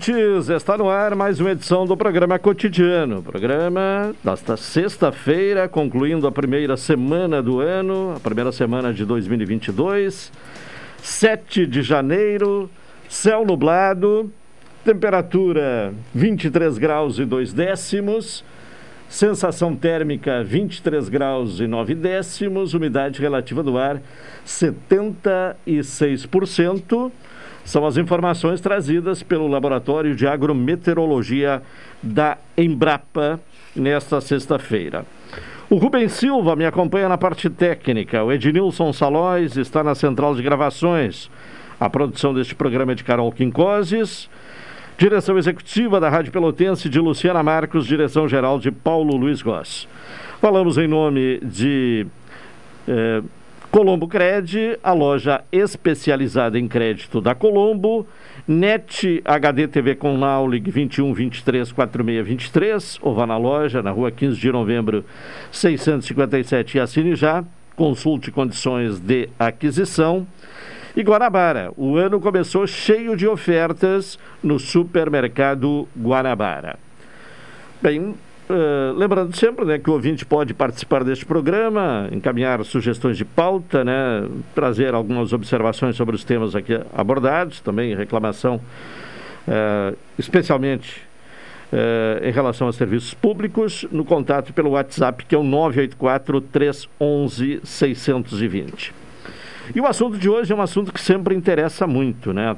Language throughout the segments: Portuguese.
Ouvintes, está no ar mais uma edição do programa Cotidiano. Programa desta sexta-feira, concluindo a primeira semana do ano, a primeira semana de 2022, 7 de janeiro, céu nublado, temperatura 23 graus e 2 décimos, sensação térmica 23 graus e 9 décimos, umidade relativa do ar 76%. São as informações trazidas pelo Laboratório de Agrometeorologia da Embrapa nesta sexta-feira. O Rubens Silva me acompanha na parte técnica. O Ednilson Salóis está na central de gravações. A produção deste programa é de Carol Quincoses. Direção executiva da Rádio Pelotense de Luciana Marcos, direção geral de Paulo Luiz Goss. Falamos em nome de eh, Colombo Cred, a loja especializada em crédito da Colombo, NET HD TV com Naulig 21 23 46 23, ou vá na loja, na rua 15 de novembro 657 e assine já, consulte condições de aquisição. E Guanabara, o ano começou cheio de ofertas no supermercado Guanabara. Bem, Uh, lembrando sempre né, que o ouvinte pode participar deste programa, encaminhar sugestões de pauta, né, trazer algumas observações sobre os temas aqui abordados, também reclamação, uh, especialmente uh, em relação aos serviços públicos, no contato pelo WhatsApp, que é o 984-311-620. E o assunto de hoje é um assunto que sempre interessa muito, né?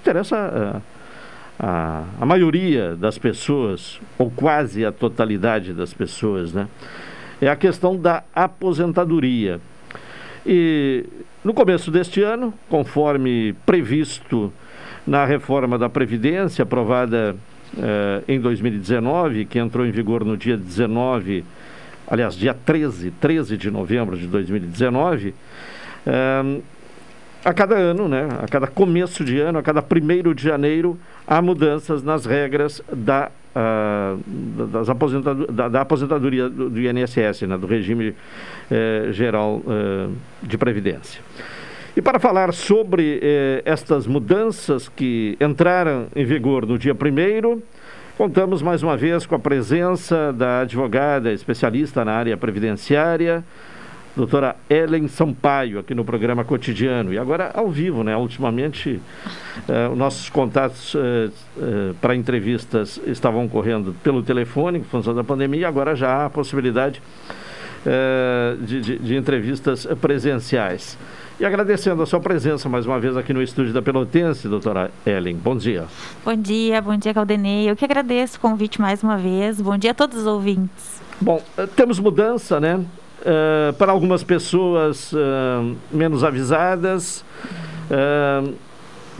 Interessa a, a maioria das pessoas, ou quase a totalidade das pessoas, né? É a questão da aposentadoria. E no começo deste ano, conforme previsto na reforma da Previdência, aprovada eh, em 2019, que entrou em vigor no dia 19, aliás, dia 13, 13 de novembro de 2019, eh, a cada ano, né, a cada começo de ano, a cada primeiro de janeiro, há mudanças nas regras da, uh, das aposentado da, da, aposentadoria do, do INSS, né, do regime eh, geral uh, de previdência. E para falar sobre eh, estas mudanças que entraram em vigor no dia primeiro, contamos mais uma vez com a presença da advogada especialista na área previdenciária, doutora Ellen Sampaio, aqui no programa Cotidiano. E agora ao vivo, né? Ultimamente, eh, os nossos contatos eh, eh, para entrevistas estavam ocorrendo pelo telefone, em função da pandemia, e agora já há a possibilidade de, de, de entrevistas presenciais. E agradecendo a sua presença mais uma vez aqui no estúdio da Pelotense, doutora Ellen. Bom dia. Bom dia, bom dia, Caldenei. Eu que agradeço o convite mais uma vez. Bom dia a todos os ouvintes. Bom, temos mudança, né? Uh, para algumas pessoas uh, menos avisadas, uh,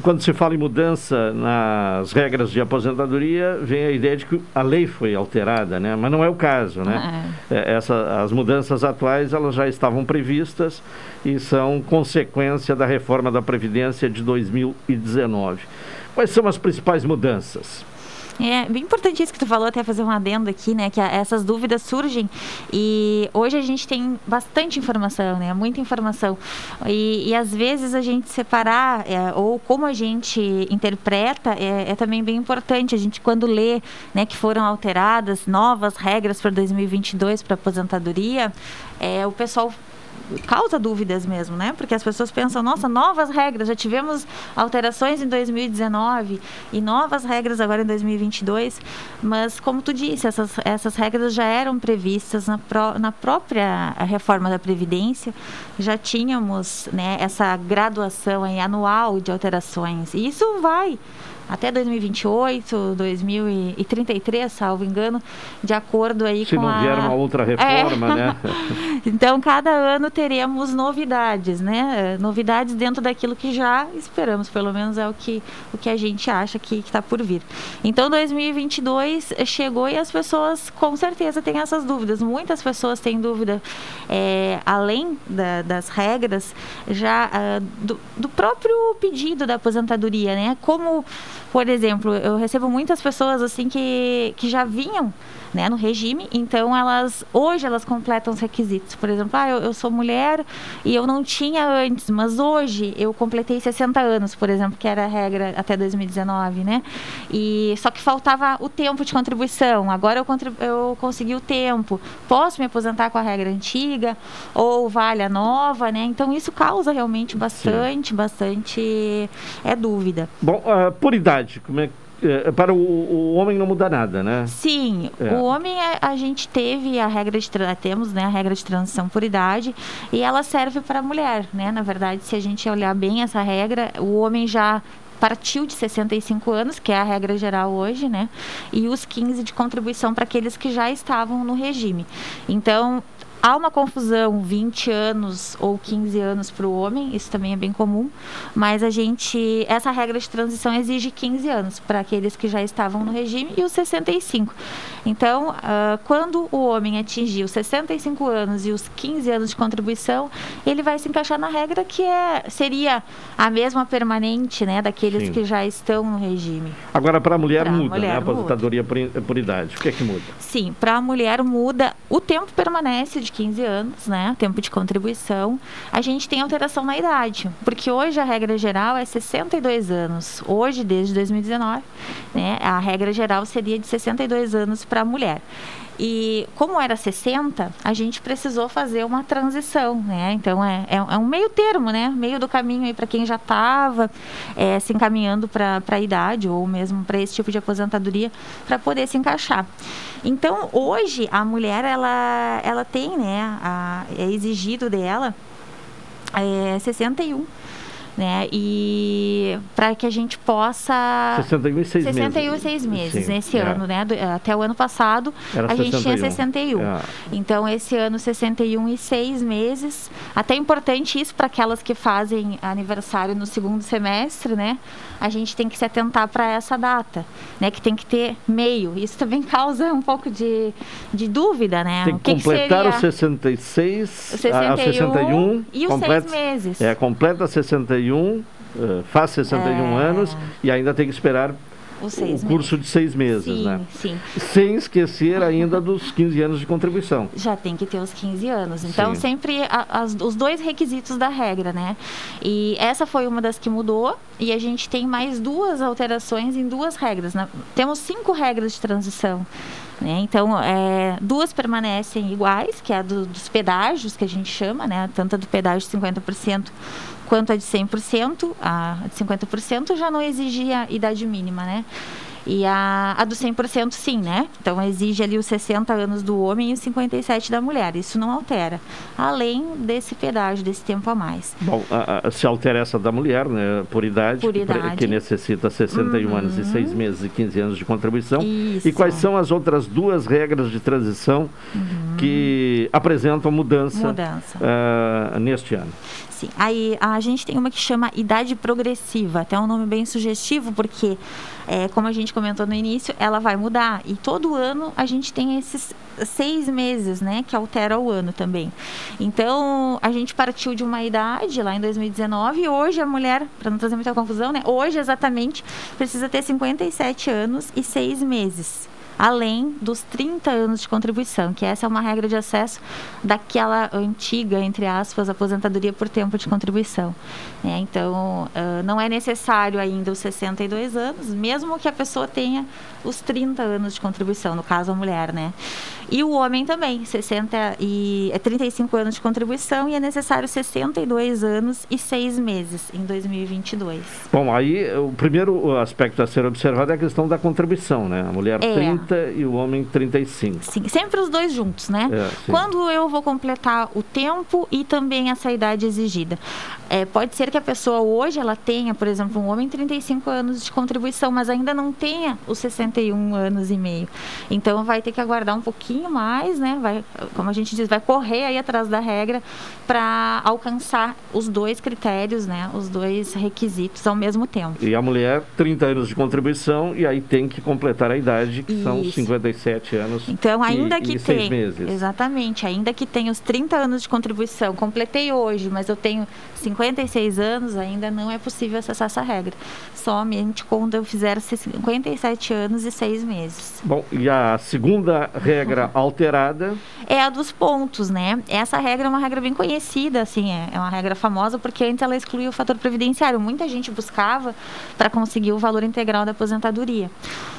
quando se fala em mudança nas regras de aposentadoria, vem a ideia de que a lei foi alterada, né? mas não é o caso. Né? É. Essa, as mudanças atuais elas já estavam previstas e são consequência da reforma da Previdência de 2019. Quais são as principais mudanças? É bem importante isso que tu falou, até fazer um adendo aqui, né? Que essas dúvidas surgem e hoje a gente tem bastante informação, né? Muita informação. E, e às vezes a gente separar é, ou como a gente interpreta é, é, também bem importante. A gente quando lê, né, que foram alteradas novas regras para 2022 para aposentadoria, é, o pessoal causa dúvidas mesmo, né? Porque as pessoas pensam, nossa, novas regras, já tivemos alterações em 2019 e novas regras agora em 2022, mas como tu disse, essas, essas regras já eram previstas na, na própria reforma da Previdência, já tínhamos né, essa graduação anual de alterações, e isso vai até 2028, 2033, salvo engano, de acordo aí Se com não a... vier uma outra reforma, É. né? Então, cada ano teremos novidades, né? Eh, Novidades dentro daquilo que já esperamos, pelo menos é o que, o que a gente acha que está por vir. Então, 2022 chegou e as pessoas com certeza têm essas dúvidas. Muitas pessoas têm dúvida, eh, além da- das regras, já ah, do, do próprio pedido da aposentadoria, né? Como, por exemplo, eu recebo muitas pessoas assim que, que já vinham né, no regime, então elas hoje elas completam os requisitos. Por exemplo, ah, eu, eu sou mulher e eu não tinha antes, mas hoje eu completei 60 anos, por exemplo, que era a regra até 2019, né? E só que faltava o tempo de contribuição. Agora eu, contribu- eu consegui o tempo. Posso me aposentar com a regra antiga ou vale a nova, né? Então isso causa realmente bastante, bastante é dúvida. Bom, ah, por idade, como é eh, para o, o homem não muda nada, né? Sim, É. o homem é- a gente teve a regra de temos né, a regra de transição por idade e ela serve para a mulher, né? Na verdade, se a gente olhar bem essa regra, o homem já partiu de 65 anos, que é a regra geral hoje, né? E os 15 de contribuição para aqueles que já estavam no regime. Então, Há uma confusão 20 anos ou 15 anos para o homem, isso também é bem comum, mas a gente, essa regra de transição exige 15 anos para aqueles que já estavam no regime e os 65. Então, ah, quando o homem atingir os 65 anos e os 15 anos de contribuição, ele vai se encaixar na regra que é, seria a mesma permanente, né, daqueles Sim. que já estão no regime. Agora, para a mulher muda, mulher né? A muda. aposentadoria por, por idade. O que é que muda? Sim, para a mulher muda, o tempo permanece de 15 anos, né? Tempo de contribuição. A gente tem alteração na idade, porque hoje a regra geral é 62 anos. Hoje, desde 2019, né? A regra geral seria de 62 anos para a mulher. E como era 60, a gente precisou fazer uma transição, né? Então é, é, é um meio termo, né? Meio do caminho aí para quem já estava se encaminhando para a idade ou mesmo para esse tipo de aposentadoria para poder se encaixar. Então hoje a mulher ela, ela tem, né? A, é exigido dela é, 61 né? E para que a gente possa 61 e 6 meses. 61 e 6 meses Sim, nesse é. ano, né? Do- até o ano passado Era a gente tinha 61. 61. É. Então esse ano 61 e 6 meses. Até importante isso para aquelas que fazem aniversário no segundo semestre, né? A gente tem que se atentar para essa data, né? Que tem que ter meio. Isso também causa um pouco de, de dúvida, né? Tem que que, completar que os seria 66, o 61 a 61 e os completa- seis meses. É, completa 61, eh, faz 61 É. anos e ainda tem que esperar os o seis curso meses. de seis meses, sim, né? sim. Sem esquecer ainda dos 15 anos de contribuição. já tem que ter os 15 anos. Então, Sim. sempre a- as- os dois requisitos da regra, né? E essa foi uma das que mudou. E a gente tem mais duas alterações em duas regras. né? Temos cinco regras de transição. Né? Então, é, duas permanecem iguais, que é a do- dos pedágios, que a gente chama, né? Tanto a do pedágio de 50% quanto a de 100%. A de 50% já não exigia idade mínima, né? E a, a do 100% sim, né? Então exige ali os 60 anos do homem e os 57 da mulher. Isso não altera. Além desse pedágio, desse tempo a mais. Bom, a- a- se altera essa da mulher, né, por idade, Por que idade. que necessita 61 anos e 6 meses e 15 anos de contribuição. Isso. E quais são as outras duas regras de transição que apresentam mudança, Mudança. ah, neste ano? Sim. Aí a gente tem uma que chama idade progressiva, até um nome bem sugestivo, porque, é, como a gente comentou no início, ela vai mudar. E todo ano a gente tem esses seis meses, né, que altera o ano também. Então, a gente partiu de uma idade lá em 2019 e hoje a mulher, para não trazer muita confusão, né, hoje exatamente precisa ter 57 anos e seis meses. Além dos 30 anos de contribuição, que essa é uma regra de acesso daquela antiga, entre aspas, aposentadoria por tempo de contribuição. né? então, ah, não é necessário ainda os 62 anos, mesmo que a pessoa tenha os 30 anos de contribuição, no caso a mulher, né? E o homem também, 60 e é 35 anos de contribuição e é necessário 62 anos e 6 meses em 2022. Bom, aí o primeiro aspecto a ser observado é a questão da contribuição, né? A mulher é. 30 e o homem 35. Sim, sempre os dois juntos, né? É, Quando eu vou completar o tempo e também essa idade exigida. É, pode ser que a pessoa hoje ela tenha, por exemplo, um homem 35 anos de contribuição, mas ainda não tenha os 61 anos e meio. Então vai ter que aguardar um pouquinho mais, né? Vai, como a gente diz, vai correr aí atrás da regra para alcançar os dois critérios, né? Os dois requisitos ao mesmo tempo. E a mulher, 30 anos de contribuição e aí tem que completar a idade, que Isso. são 57 anos. Então, ainda e, que e tem, meses. exatamente, ainda que tenha os 30 anos de contribuição, completei hoje, mas eu tenho 56 anos, ainda não é possível acessar essa regra. Somente quando eu fizer 57 anos e 6 meses. Bom, e a segunda regra alterada? É a dos pontos, né? Essa regra é uma regra bem conhecida, assim, é, é uma regra famosa porque antes ela excluía o fator previdenciário. Muita gente buscava para conseguir o valor integral da aposentadoria.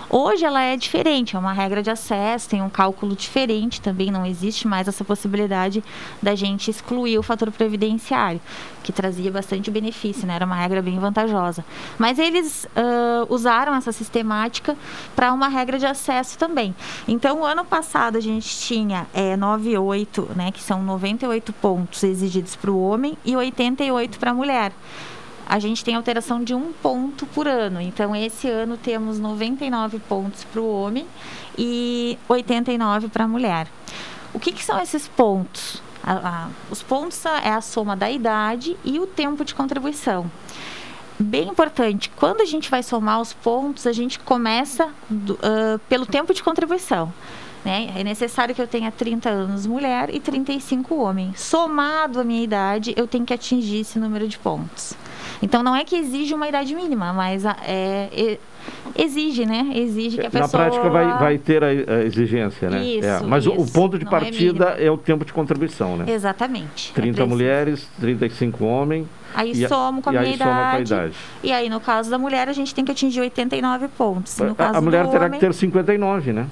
Hoje ela é diferente, é uma regra de acesso, tem um cálculo diferente também, não existe mais essa possibilidade da gente excluir o fator previdenciário, que trazia bastante benefício, né? era uma regra bem vantajosa. Mas eles uh, usaram essa sistemática para uma regra de acesso também. Então, o ano passado a gente tinha é, 98, né, que são 98 pontos exigidos para o homem e 88 para a mulher a gente tem alteração de um ponto por ano. Então, esse ano temos 99 pontos para o homem e 89 para a mulher. O que, que, são esses pontos? A, a, os pontos é a soma da idade e o tempo de contribuição. Bem importante, quando a gente vai somar os pontos, a gente começa do, uh, pelo tempo de contribuição. Né? É necessário que eu tenha 30 anos mulher e 35 homem. Somado a minha idade, eu tenho que atingir esse número de pontos. Então não é que exige uma idade mínima, mas é, é exige, né? Exige que a pessoa. Na prática vai, vai ter a, exigência, né? Isso, é. Mas isso. O, ponto de é partida é, é, o tempo de contribuição, né? Exatamente. 30 é mulheres, 35 homens. Aí e somo com a minha idade, idade, E aí, no caso da mulher, a gente tem que atingir 89 pontos. No a, a mulher terá homem... que ter 59, né?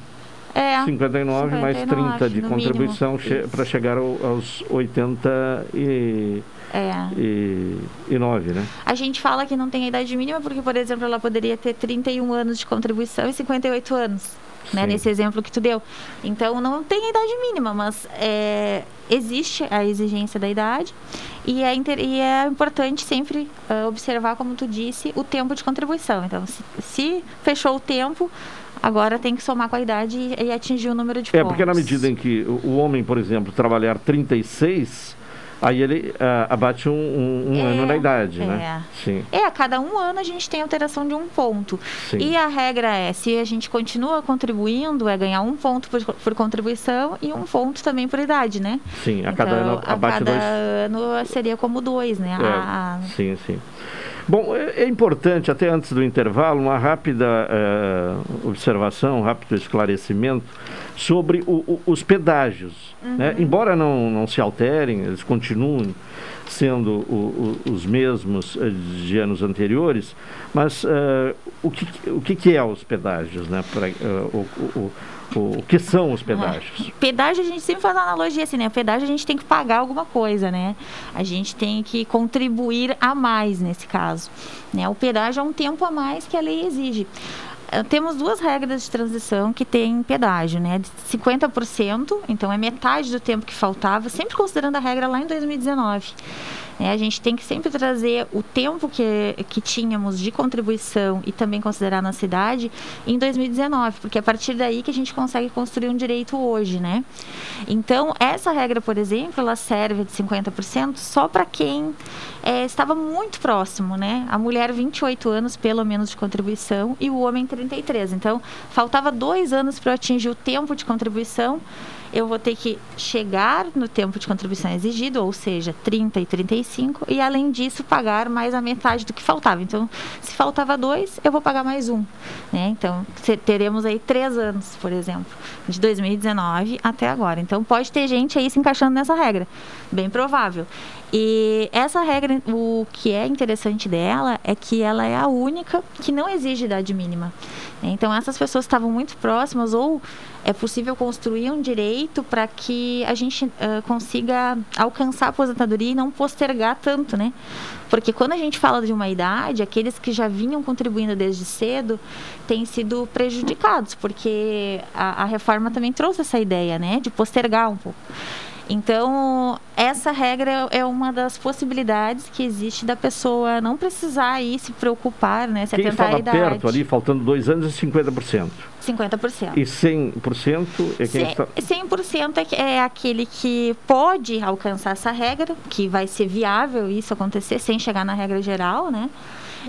É. 59, 59 mais 30 de contribuição che para chegar ao, aos 80 e é. E, e 9, né? A gente fala que não tem a idade mínima porque, por exemplo, ela poderia ter 31 anos de contribuição e 58 anos. Né, nesse exemplo que tu deu. Então, não tem idade mínima, mas é, existe a exigência da idade e é, e é importante sempre uh, observar, como tu disse, o tempo de contribuição. Então, se, se, fechou o tempo, agora tem que somar com a idade e, e atingir o número de é, pontos. É, porque na medida em que o, o homem, por exemplo, trabalhar 36 Aí ele uh, abate um, um, um é, ano na idade, é. né? Sim. É, a cada um ano a gente tem alteração de um ponto. Sim. E a regra é, se a gente continua contribuindo, é ganhar um ponto por, por contribuição e um ponto também por idade, né? Sim, a cada então, ano abate a cada dois... ano seria como dois, né? É, a... Sim, sim. Bom, é, é, importante, até antes do intervalo, uma rápida uh, observação, um rápido esclarecimento sobre o, o, os pedágios. Né? Uhum. Né? Embora não, não se alterem, eles continuem sendo o, os mesmos eh, de anos anteriores, mas uh, o, que, o que, que é os pedágios? Né? Pra, uh, o, que são os pedágios? É. Pedágio, a gente sempre faz uma analogia assim, né? O pedágio a gente tem que pagar alguma coisa, né? A gente tem que contribuir a mais nesse caso. Né? O pedágio é um tempo a mais que a lei exige. Eh, temos duas regras de transição que tem pedágio, né? De 50%, então é metade do tempo que faltava, sempre considerando a regra lá em 2019. É, a gente tem que sempre trazer o tempo que, que tínhamos de contribuição e também considerar na cidade em 2019, porque é a partir daí que a gente consegue construir um direito hoje, né? Então, essa regra, por exemplo, ela serve de 50% só para quem é, estava muito próximo, né? A mulher 28 anos, pelo menos, de contribuição e o homem 33. Então, faltava dois anos para eu atingir o tempo de contribuição eu vou ter que chegar no tempo de contribuição exigido, ou seja, 30 e 35, e além disso pagar mais a metade do que faltava. Então, se faltava dois, eu vou pagar mais um. Né? Então, teremos aí três anos, por exemplo, de 2019 até agora. Então, pode ter gente aí se encaixando nessa regra, bem provável. E essa regra, o que é interessante dela é que ela é a única que não exige idade mínima. Então, essas pessoas estavam muito próximas ou é possível construir um direito para que a gente uh, consiga alcançar a aposentadoria e não postergar tanto, né? Porque quando a gente fala de uma idade, aqueles que já vinham contribuindo desde cedo têm sido prejudicados, porque a, a reforma também trouxe essa ideia, né, de postergar um pouco. Então, essa regra é uma das possibilidades que existe da pessoa não precisar aí se preocupar, né? Se Quem atentar à idade. perto ali, faltando dois anos, é 50%. 50%. E 100% é quem está... 100% é, é aquele que pode alcançar essa regra, que vai ser viável isso acontecer sem chegar na regra geral, né?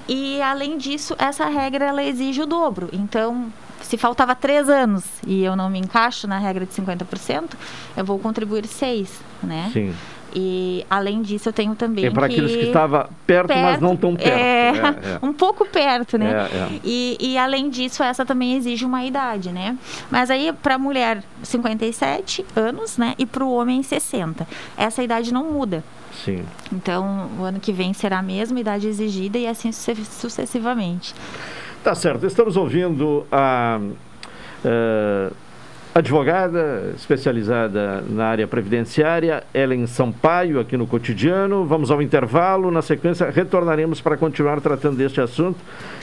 E, além disso, essa regra ela exige o dobro. Então, se faltava três anos e eu não me encaixo na regra de 50%, eu vou contribuir seis, né? Sim. E, além disso, eu tenho também É para aqueles que estavam perto, mas não tão perto. É, É, é. um pouco perto, né? É, é. E, e além disso, essa também exige uma idade, né? Mas aí, para a mulher, 57 anos, né? E para o homem, 60. Essa idade não muda. Sim. Então, o ano que vem será a mesma idade exigida e assim suce- sucessivamente. Tá certo. Estamos ouvindo a eh, advogada especializada na área previdenciária, Ellen Sampaio, aqui no Cotidiano. Vamos ao intervalo. Na sequência, retornaremos para continuar tratando deste assunto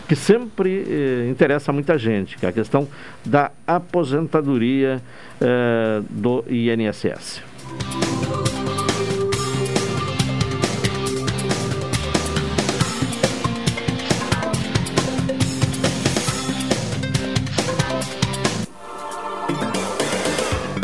que sempre eh, interessa muita gente, que é a questão da aposentadoria eh, do INSS.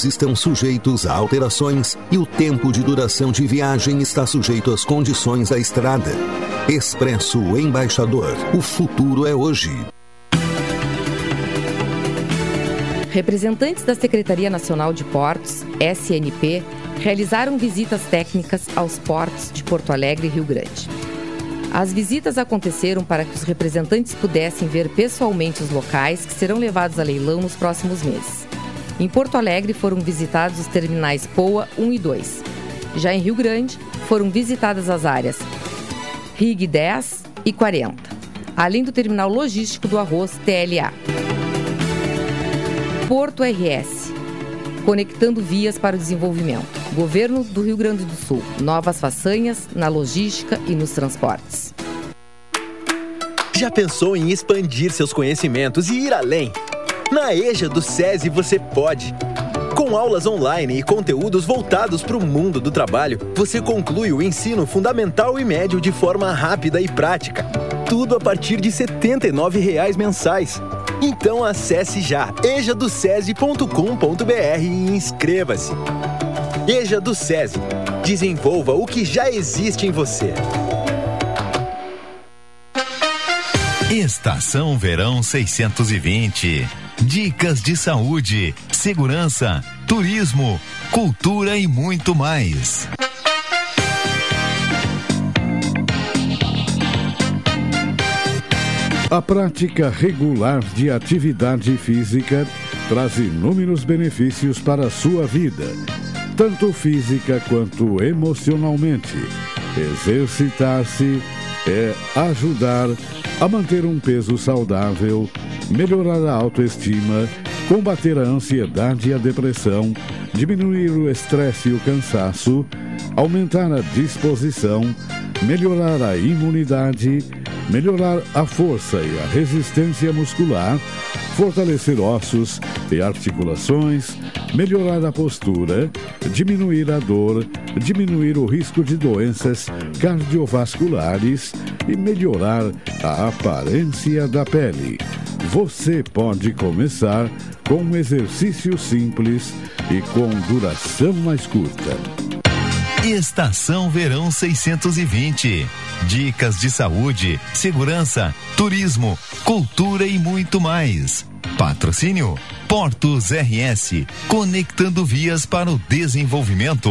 estão sujeitos a alterações e o tempo de duração de viagem está sujeito às condições da estrada. Expresso Embaixador. O futuro é hoje. Representantes da Secretaria Nacional de Portos, SNP, realizaram visitas técnicas aos portos de Porto Alegre e Rio Grande. As visitas aconteceram para que os representantes pudessem ver pessoalmente os locais que serão levados a leilão nos próximos meses. Em Porto Alegre foram visitados os terminais POA 1 e 2. Já em Rio Grande, foram visitadas as áreas RIG 10 e 40, além do terminal logístico do arroz TLA. Porto RS, conectando vias para o desenvolvimento. Governo do Rio Grande do Sul, novas façanhas na logística e nos transportes. Já pensou em expandir seus conhecimentos e ir além? Na EJA do SESI você pode. Com aulas online e conteúdos voltados para o mundo do trabalho, você conclui o ensino fundamental e médio de forma rápida e prática. Tudo a partir de 79 reais mensais. Então acesse já ejadocese.com.br e inscreva-se. EJA do SESI. Desenvolva o que já existe em você. Estação Verão 620. Dicas de saúde, segurança, turismo, cultura e muito mais. A prática regular de atividade física traz inúmeros benefícios para a sua vida, tanto física quanto emocionalmente. Exercitar-se é ajudar a manter um peso saudável, melhorar a autoestima, combater a ansiedade e a depressão, diminuir o estresse e o cansaço, aumentar a disposição, melhorar a imunidade, melhorar a força e a resistência muscular, fortalecer ossos e articulações, melhorar a postura, diminuir a dor, diminuir o risco de doenças cardiovasculares e melhorar a aparência da pele. Você pode começar com um exercício simples e com duração mais curta. Estação Verão 620. Dicas de saúde, segurança, turismo, cultura e muito mais. Patrocínio Portos RS, conectando vias para o desenvolvimento.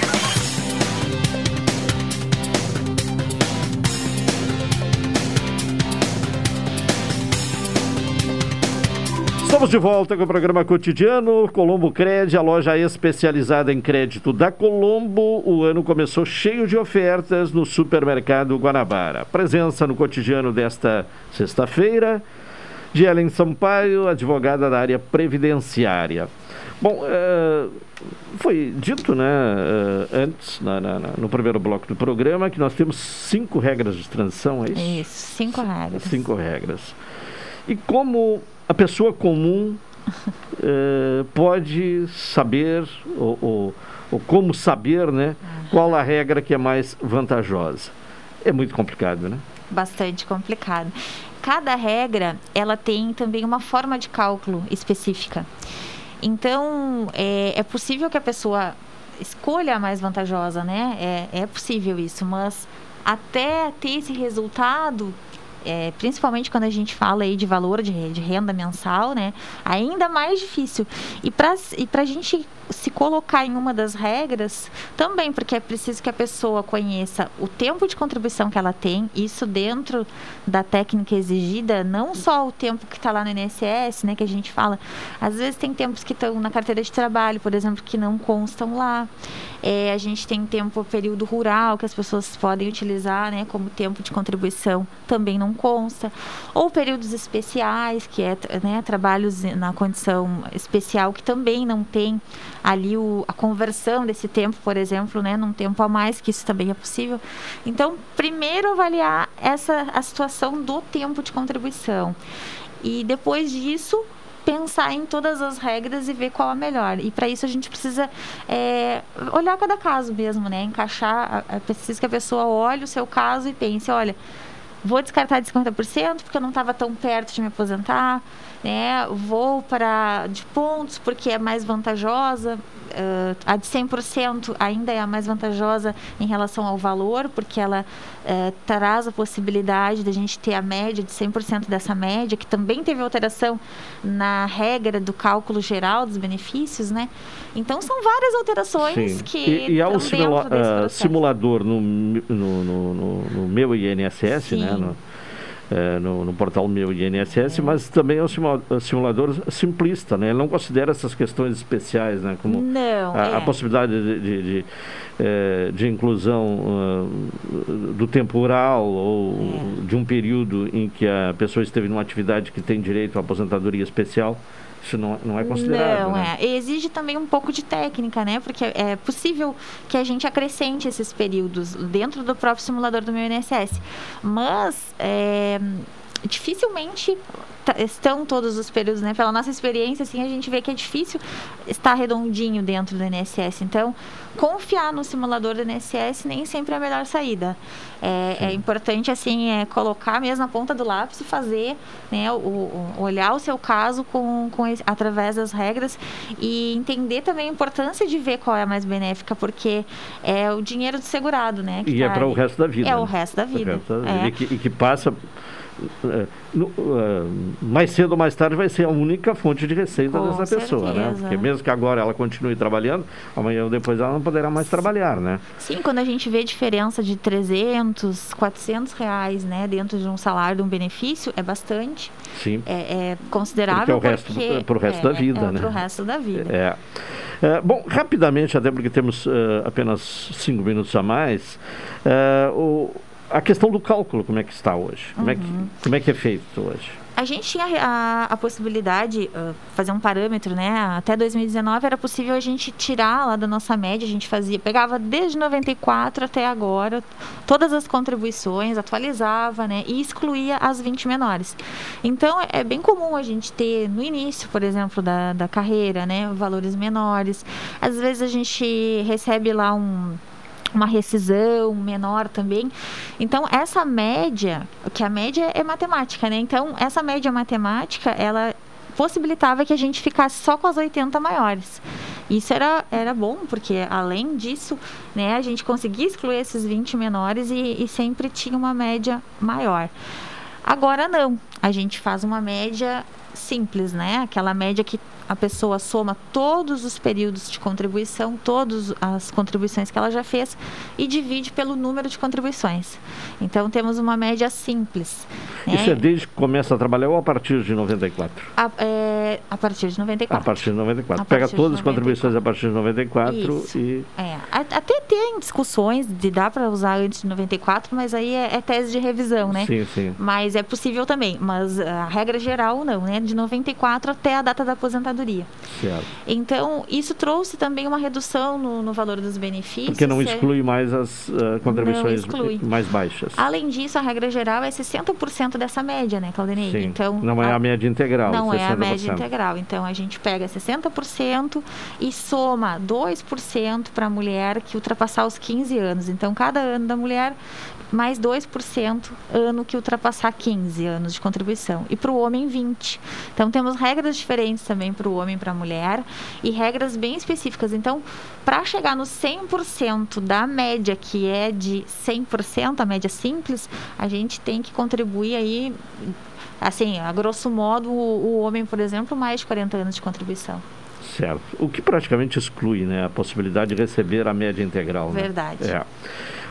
Estamos de volta com o programa cotidiano Colombo Cred, a loja especializada em crédito da Colombo. O ano começou cheio de ofertas no supermercado Guanabara. Presença no cotidiano desta sexta-feira de Ellen Sampaio, advogada da área previdenciária. Bom, uh, foi dito né, uh, antes, na, na, no primeiro bloco do programa, que nós temos cinco regras de transição, é isso? Isso, cinco regras. Cinco regras. E como a pessoa comum uh, pode saber, ou, ou, ou, como saber, né, qual a regra que é mais vantajosa? É muito complicado, né? Bastante complicado. Cada regra, ela tem também uma forma de cálculo específica. Então, é, é possível que a pessoa escolha a mais vantajosa, né? É, é possível isso, mas até ter esse resultado, é, principalmente quando a gente fala aí de valor de, de renda mensal, né? Ainda mais difícil. E para e a gente se colocar em uma das regras, também porque é preciso que a pessoa conheça o tempo de contribuição que ela tem, isso dentro da técnica exigida, não só o tempo que está lá no INSS, né, que a gente fala, às vezes tem tempos que estão na carteira de trabalho, por exemplo, que não constam lá. É, a gente tem tempo, período rural, que as pessoas podem utilizar né, como tempo de contribuição, também não consta. Ou períodos especiais, que é né, trabalhos na condição especial, que também não tem ali o, a conversão desse tempo, por exemplo, né, num tempo a mais, que isso também é possível. Então, primeiro avaliar essa a situação do tempo de contribuição. E depois disso, pensar em todas as regras e ver qual a melhor. E para isso a gente precisa é, olhar cada caso mesmo, né? Encaixar, é preciso que a pessoa olhe o seu caso e pense, olha, vou descartar de 50% porque eu não estava tão perto de me aposentar, né? Vou para de pontos porque é mais vantajosa. Uh, a de 100% ainda é a mais vantajosa em relação ao valor, porque ela uh, traz a possibilidade da gente ter a média de 100% dessa média, que também teve alteração na regra do cálculo geral dos benefícios, né? Então, são várias alterações Sim. que E, e há um simula uh, simulador no, no, no, no, meu INSS, Sim. né? No é, no, no, portal meu INSS, é. mas também é um simulador simplista, né? Ele não considera essas questões especiais, né? Como não, a, é. a possibilidade de, de, de, é, de inclusão uh, do temporal ou é. de um período em que a pessoa esteve numa atividade que tem direito à aposentadoria especial. Isso não, não é considerado. Não, né? é. Exige também um pouco de técnica, né? Porque é possível que a gente acrescente esses períodos dentro do próprio simulador do meu INSS. Mas é, dificilmente estão todos os períodos, né? Pela nossa experiência, assim, a gente vê que é difícil estar redondinho dentro do INSS. Então, confiar no simulador do INSS nem sempre é a melhor saída. É, é importante, assim, é colocar mesmo a ponta do lápis e fazer, né? O, o, olhar o seu caso com, com esse, através das regras e entender também a importância de ver qual é a mais benéfica, porque é o dinheiro do segurado, né? E é tá é para o resto da vida. É né? o resto da vida. É. E, que, e que passa mais cedo ou mais tarde vai ser a única fonte de receita Com dessa pessoa, né? certeza. Porque mesmo que agora ela continue trabalhando, amanhã ou depois ela não poderá mais trabalhar, né? Sim, quando a gente vê diferença de 300, 400 reais, né, dentro de um salário, de um benefício, é bastante, Sim. é, é considerável Porque é o resto- porque- pro resto da vida, é, né? Pro resto da vida. É. É, bom, rapidamente, até porque temos eh, apenas cinco minutos a mais, eh, o, a questão do cálculo, como é que está hoje? Como, é, que, Uhum. como é que é feito hoje? A gente tinha a, a possibilidade, uh, fazer um parâmetro, né? Até 2019 era possível a gente tirar lá da nossa média, a gente fazia, pegava desde 94 até agora todas as contribuições, atualizava, né? E excluía as 20 menores. Então é bem comum a gente ter no início, por exemplo, da, da carreira, né? Valores menores. Às vezes a gente recebe lá um uma rescisão menor também. Então, essa média, que a média é matemática, né? Então, essa média matemática, ela possibilitava que a gente ficasse só com as 80 maiores. Isso era, era bom, porque além disso, né, a gente conseguia excluir esses 20 menores e, e sempre tinha uma média maior. Agora não, a gente faz uma média simples, né? Aquela média que a pessoa soma todos os períodos de contribuição, todas as contribuições que ela já fez e divide pelo número de contribuições. Então temos uma média simples. né? Isso é desde que começa a trabalhar ou a partir de 94? a, é, a partir de 94. A partir de 94. A Pega todas as 94. contribuições a partir de 94 Isso. e. É, até tem discussões de dar para usar antes de 94, mas aí é, é tese de revisão, né? Sim, sim. Mas é possível também, mas a regra geral não, né? De 94 até a data da aposentadoria. Certo. Então, isso trouxe também uma redução no, no valor dos benefícios. Porque não é- exclui mais as ah, contribuições exclui. mais baixas. Além disso, a regra geral é 60% dessa média, né, Claudinei? Sim. Então, não é a média integral. Não é a 60%. média integral. Então, a gente pega 60% e soma 2% para a mulher que ultrapassar os 15 anos. Então, cada ano da mulher, mais 2% ano que ultrapassar 15 anos de contribuição. E para o homem, 20%. Então, temos regras diferentes também para o homem e para a mulher e regras bem específicas. Então, para chegar no 100% da média, que é de 100%, a média simples, a gente tem que contribuir aí assim, a grosso modo, o, o homem, por exemplo, mais de 40 anos de contribuição. Certo. O que praticamente exclui né, a possibilidade de receber a média integral. né? Verdade. É.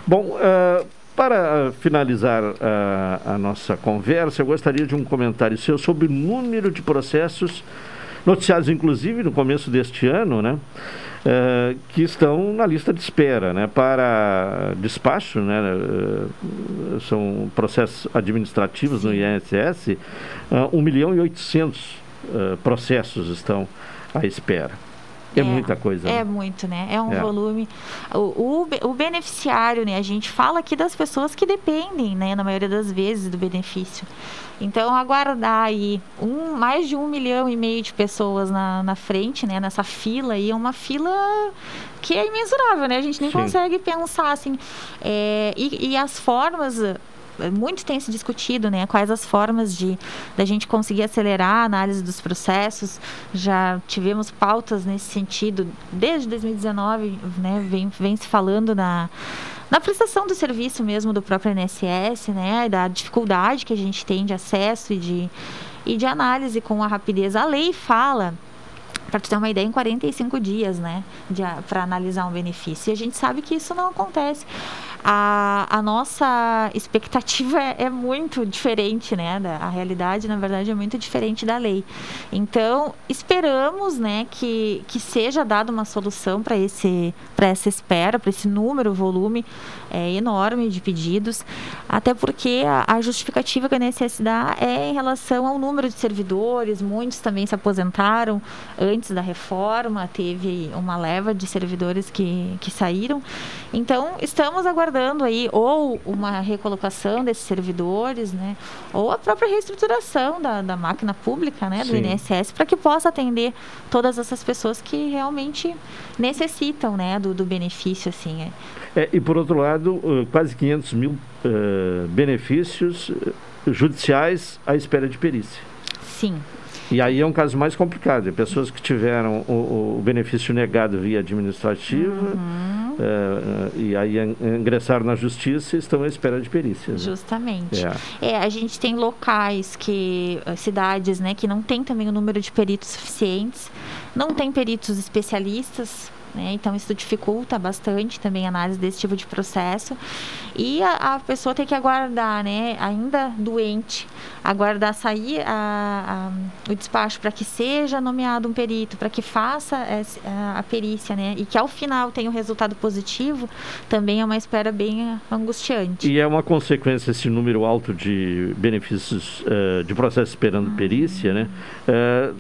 Bom, ah, para ah, finalizar ah, a nossa conversa, eu gostaria de um comentário seu sobre o número de processos noticiados, inclusive, no começo deste ano, né? eh, que estão na lista de espera, né? Para despacho, né? eh, são processos administrativos no INSS, ah, 1 milhão e 800 eh, processos estão à espera. É, muita coisa. É né? muito, né? É um É. volume. O, o, o beneficiário, né? A gente fala aqui das pessoas que dependem, né? Na maioria das vezes, do benefício. Então, aguardar aí um, mais de um milhão e meio de pessoas na, na frente, né? Nessa fila aí, é uma fila que é imensurável, né? A gente nem Sim. consegue pensar, assim. É, e, e as formas muito tem se discutido, né, quais as formas de da gente conseguir acelerar a análise dos processos. Já tivemos pautas nesse sentido desde 2019, né, vem, vem se falando na na prestação do serviço mesmo do próprio INSS, né, da dificuldade que a gente tem de acesso e de e de análise com a rapidez. A lei fala para tu ter uma ideia, em 45 dias, né, para analisar um benefício. E a gente sabe que isso não acontece. A, a nossa expectativa é, é muito diferente, né, da, a realidade, na verdade, é muito diferente da lei. Então, esperamos, né, que, que seja dada uma solução para esse para essa espera, para esse número, volume é, enorme de pedidos, até porque a, a justificativa que a INSS dá é em relação ao número de servidores, muitos também se aposentaram antes da reforma, teve uma leva de servidores que, que saíram. Então, estamos aguardando aí ou uma recolocação desses servidores, né, ou a própria reestruturação da, da máquina pública, né, do Sim. INSS, para que possa atender todas essas pessoas que realmente necessitam, né, do, do benefício, assim. É. É, e por outro lado, eh, quase 500 mil eh, benefícios eh, judiciais à espera de perícia. Sim. E aí é um caso mais complicado. é Pessoas que tiveram o, o benefício negado via administrativa, uh, e aí ingressar na justiça estão à espera de perícia. Né? Justamente. É. é. a gente tem locais que, cidades, né, que não tem também o número de peritos suficientes, não tem peritos especialistas né? Então isso dificulta bastante também a análise desse tipo de processo. E a, a pessoa tem que aguardar, né? ainda doente, aguardar sair a, a, o despacho para que seja nomeado um perito, para que faça a, a, perícia, né? E que ao final tenha um resultado positivo, também é uma espera bem angustiante. E é uma consequência esse número alto de benefícios uh, de processo esperando perícia, né? Uh,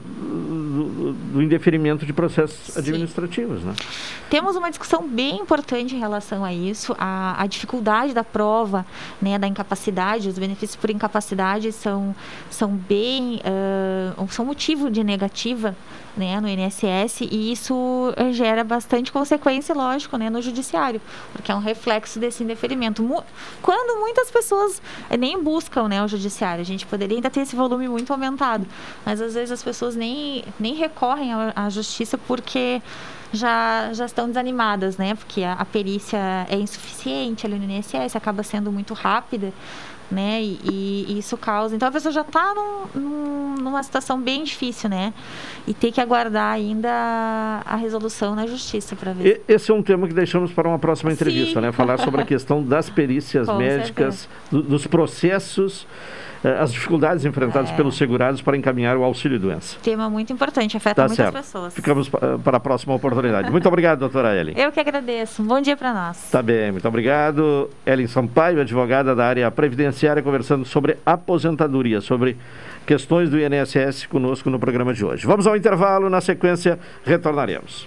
do, do indeferimento de processos Sim. administrativos, né? Temos uma discussão bem importante em relação a isso, a, a dificuldade da prova, né, da incapacidade, os benefícios por incapacidade são, são bem, uh, são motivo de negativa né, no INSS e isso gera bastante consequência, lógico, né, no judiciário, porque é um reflexo desse indeferimento. Quando muitas pessoas nem buscam, né, o judiciário, a gente poderia ainda ter esse volume muito aumentado, mas às vezes as pessoas nem, nem recorrem à, à justiça porque já, já estão desanimadas, né? Porque a, a perícia é insuficiente ali no INSS, acaba sendo muito rápida, né? E, e, isso causa. Então a pessoa já está num, num, numa situação bem difícil, né? E tem que aguardar ainda a, a resolução na justiça para ver. E, esse é um tema que deixamos para uma próxima entrevista, Sim. né? Falar sobre a questão das perícias médicas, do, dos processos as dificuldades enfrentadas é. pelos segurados para encaminhar o auxílio-doença. Tema muito importante, afeta tá muitas certo. pessoas. Ficamos para a próxima oportunidade. Muito obrigado, doutora Ellen. Eu que agradeço. Um bom dia para nós. Tá bem, muito obrigado. Ellen Sampaio, advogada da área previdenciária, conversando sobre aposentadoria, sobre questões do INSS conosco no programa de hoje. Vamos ao intervalo, na sequência retornaremos.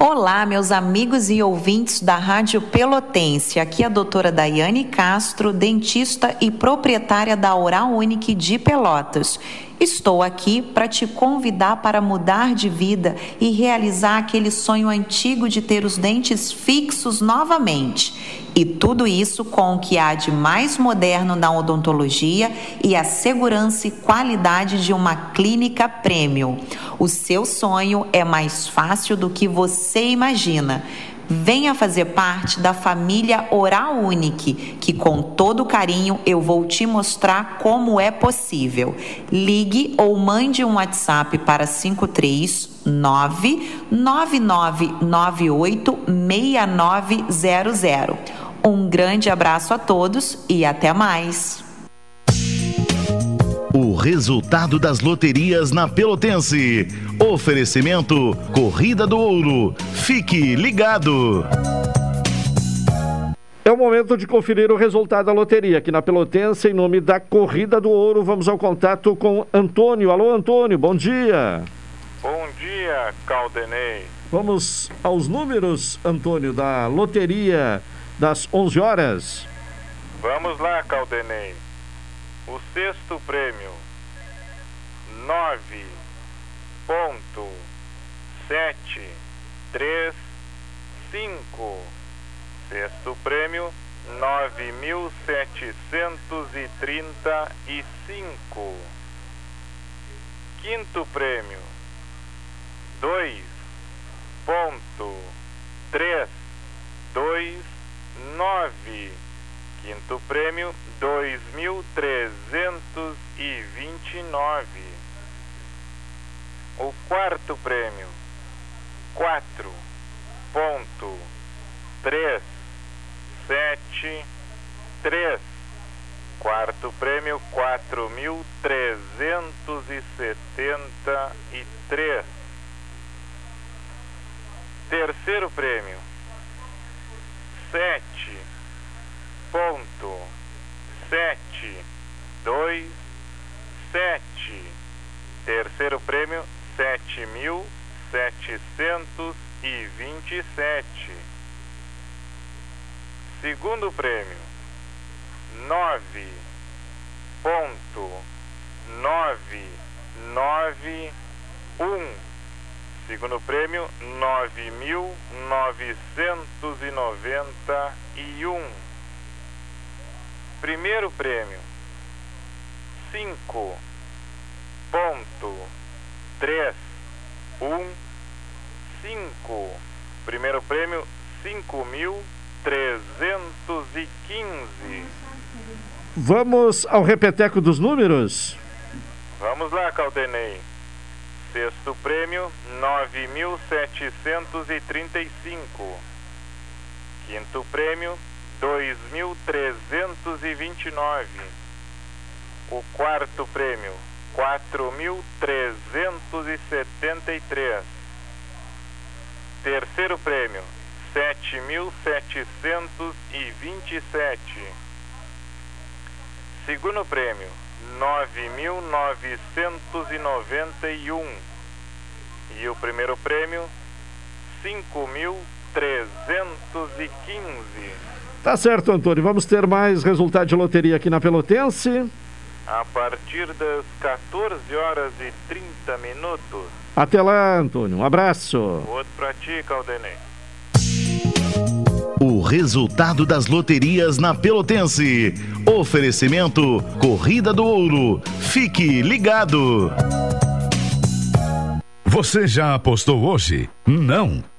Olá, meus amigos e ouvintes da Rádio Pelotense. Aqui é a doutora Daiane Castro, dentista e proprietária da Oral Unique de Pelotas. Estou aqui para te convidar para mudar de vida e realizar aquele sonho antigo de ter os dentes fixos novamente. E tudo isso com o que há de mais moderno na odontologia e a segurança e qualidade de uma clínica premium. O seu sonho é mais fácil do que você imagina. Venha fazer parte da família Oral Unique, que com todo carinho eu vou te mostrar como é possível. Ligue ou mande um WhatsApp para 539 9998 6900. Um grande abraço a todos e até mais. O resultado das loterias na Pelotense. Oferecimento Corrida do Ouro. Fique ligado. É o momento de conferir o resultado da loteria aqui na Pelotense, em nome da Corrida do Ouro. Vamos ao contato com Antônio. Alô, Antônio, bom dia. Bom dia, Caldenei. Vamos aos números, Antônio, da loteria das 11 horas. Vamos lá, Caldenei. O sexto prêmio, nove ponto sete três cinco. Sexto prêmio, nove mil setecentos e trinta e cinco. Quinto prêmio, dois ponto três dois nove. Quinto prêmio, dois mil trezentos e vinte e nove. O quarto prêmio, quatro ponto três sete três. Quarto prêmio, quatro mil trezentos e setenta e três. Terceiro prêmio, sete prêmio setecentos e vinte e sete. Segundo prêmio, nove ponto nove nove um. Segundo prêmio, nove mil novecentos e noventa e um. Primeiro prêmio, cinco ponto três um cinco. Primeiro prêmio, cinco mil trezentos e quinze. Vamos ao repeteco dos números? Vamos lá, Caldenei. Sexto prêmio, nove mil setecentos e trinta e cinco. Quinto prêmio, dois mil trezentos e vinte e nove. O quarto prêmio, quatro mil trezentos e setenta e três. Terceiro prêmio, sete mil setecentos e vinte e sete. Segundo prêmio, nove mil novecentos e noventa o primeiro prêmio, cinco mil trezentos e quinze. Tá certo, Antônio. Vamos ter mais resultado de loteria aqui na Pelotense. A partir das 14 horas e 30 minutos. Até lá, Antônio. Um abraço. Outro pra ti, Caldenei. O resultado das loterias na Pelotense. Oferecimento Corrida do Ouro. Fique ligado. Você já apostou hoje? Não.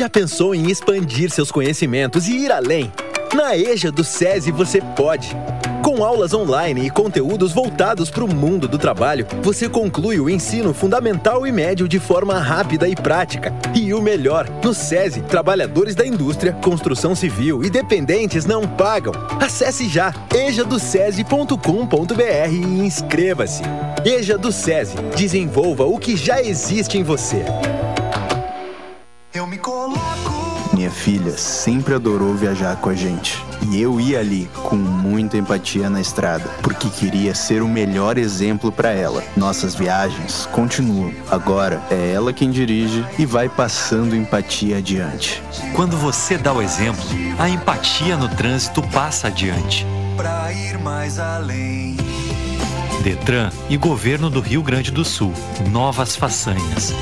Já pensou em expandir seus conhecimentos e ir além? Na EJA do SESI você pode. Com aulas online e conteúdos voltados para o mundo do trabalho, você conclui o ensino fundamental e médio de forma rápida e prática. E o melhor, no SESI, trabalhadores da indústria, construção civil e dependentes não pagam. Acesse já ejadocese.com.br e inscreva-se. EJA do SESI, desenvolva o que já existe em você. Eu me coloco. Minha filha sempre adorou viajar com a gente. E eu ia ali com muita empatia na estrada, porque queria ser o melhor exemplo para ela. Nossas viagens continuam. Agora é ela quem dirige e vai passando empatia adiante. Quando você dá o exemplo, a empatia no trânsito passa adiante. Pra ir mais além. Detran e Governo do Rio Grande do Sul. Novas façanhas.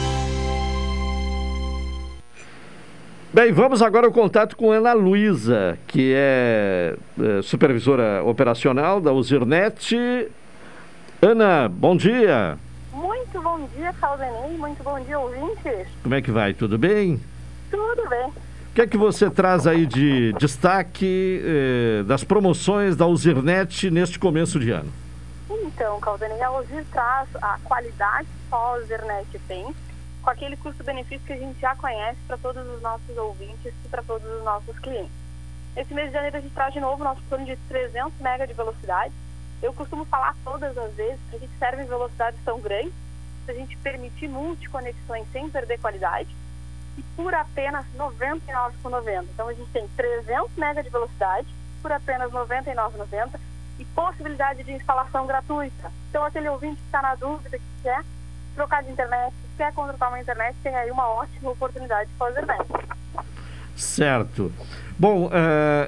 Bem, vamos agora ao contato com Ana Luísa, que é, é supervisora operacional da Usirnet. Ana, bom dia. Muito bom dia, Caldenei. Muito bom dia, ouvintes. Como é que vai? Tudo bem? Tudo bem. O que é que você traz aí de destaque eh, das promoções da Usirnet neste começo de ano? Então, Caldenei, a Usir traz a qualidade que só a Usirnet tem com aquele custo-benefício que a gente já conhece para todos os nossos ouvintes e para todos os nossos clientes. Esse mês de janeiro a gente traz de novo nosso plano de 300 MB de velocidade. Eu costumo falar todas as vezes que a gente serve em velocidades tão grandes, se a gente permitir multiconexões sem perder qualidade, e por apenas R$ 99,90. Então a gente tem 300 MB de velocidade por apenas R$ 99,90 e possibilidade de instalação gratuita. Então aquele ouvinte que está na dúvida, que quer trocar de internet, quer contratar uma internet, tem aí uma ótima oportunidade de fazer net. Certo. Bom, uh,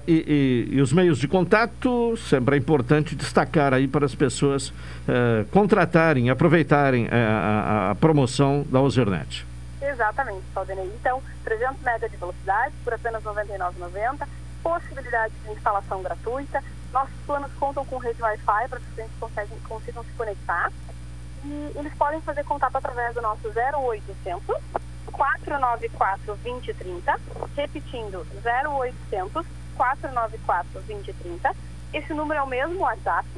e, e, e, os meios de contato, sempre é importante destacar aí para as pessoas uh, contratarem, aproveitarem a, a, a, promoção da Ozernet. Exatamente, Claudinei. Então, 300 MB de velocidade por apenas R$ 99,90, possibilidade de instalação gratuita. Nossos planos contam com rede Wi-Fi para que os clientes consigam se conectar e eles podem fazer contato através do nosso 0800 494 2030, repetindo 0800 494 2030. Esse número é o mesmo WhatsApp.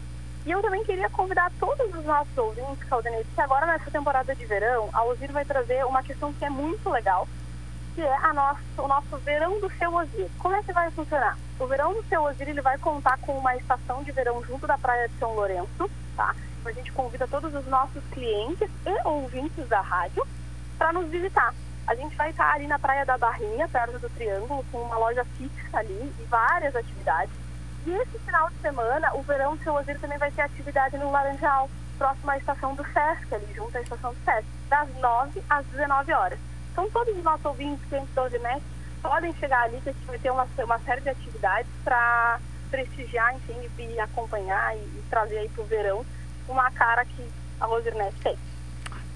E eu também queria convidar todos os nossos ouvintes, Caldenete, que agora nessa temporada de verão, a Ozir vai trazer uma questão que é muito legal, que é a nossa, o nosso verão do seu Osir. Como é que vai funcionar? O verão do seu Osir ele vai contar com uma estação de verão junto da Praia de São Lourenço, tá? A gente convida todos os nossos clientes e ouvintes da rádio para nos visitar. A gente vai estar ali na Praia da Barrinha, perto do Triângulo, com uma loja fixa ali e várias atividades. E esse final de semana, o verão do seu Osir também vai ter atividade no Laranjal, próximo à estação do Sesc, ali junto à estação do Sesc, das 9 às 19 horas. Então, todos os nossos ouvintes, clientes da Odinet, podem chegar ali, que a gente vai ter uma, uma série de atividades para prestigiar, enfim, e acompanhar e, e trazer aí para o verão uma cara que a Rosirnet tem.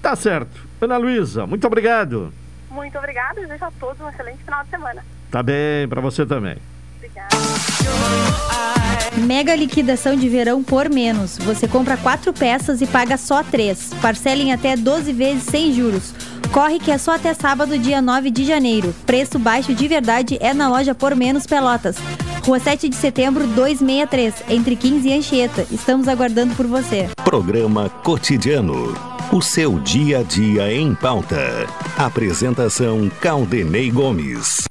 Tá certo. Ana Luísa, muito obrigado. Muito obrigada e desejo a todos um excelente final de semana. Tá bem, para você também. Obrigada. Mega liquidação de verão por menos. Você compra quatro peças e paga só três. Parcela em até 12 vezes sem juros. Corre que é só até sábado, dia 9 de janeiro. Preço baixo de verdade é na loja Por Menos Pelotas. Rua 7 de setembro, 263, entre 15 e Anchieta. Estamos aguardando por você. Programa Cotidiano. O seu dia a dia em pauta. Apresentação Caldenei Gomes.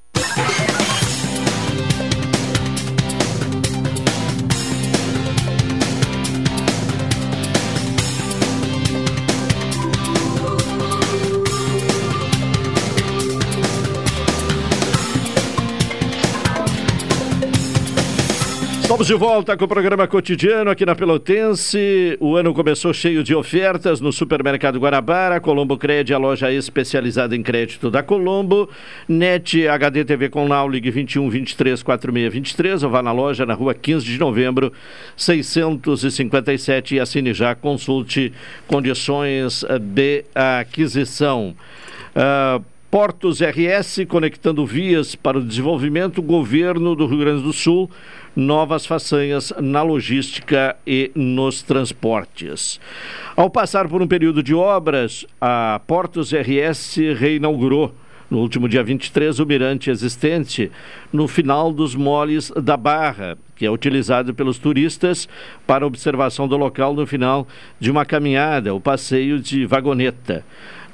Estamos de volta com o programa cotidiano aqui na Pelotense. O ano começou cheio de ofertas no Supermercado Guarabara, Colombo Cred, a loja especializada em crédito da Colombo, NET HD TV com Now, ligue 21 23 46 23, ou vá na loja na rua 15 de novembro, 657 e assine já, consulte condições de aquisição. Uh, Portos RS, conectando vias para o desenvolvimento, governo do Rio Grande do Sul, novas façanhas na logística e nos transportes. Ao passar por um período de obras, a Portos RS reinaugurou no último dia 23, o mirante existente no final dos moles da Barra, que é utilizado pelos turistas para observação do local no final de uma caminhada, o passeio de vagoneta.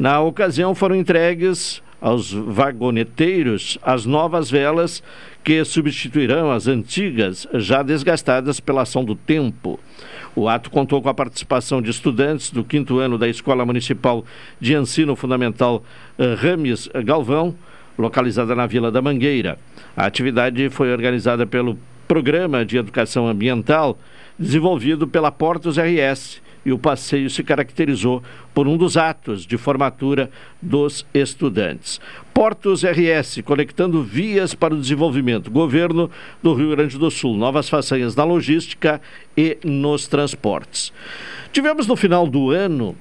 Na ocasião foram entregues aos vagoneteiros as novas velas que substituirão as antigas, já desgastadas pela ação do tempo. O ato contou com a participação de estudantes do quinto ano da Escola Municipal de Ensino Fundamental eh, Rames Galvão, localizada na Vila da Mangueira. A atividade foi organizada pelo Programa de Educação Ambiental, desenvolvido pela Portos RS e o passeio se caracterizou por um dos atos de formatura dos estudantes. Portos RS, conectando vias para o desenvolvimento. Governo do Rio Grande do Sul, novas façanhas na logística e nos transportes. Tivemos no final do ano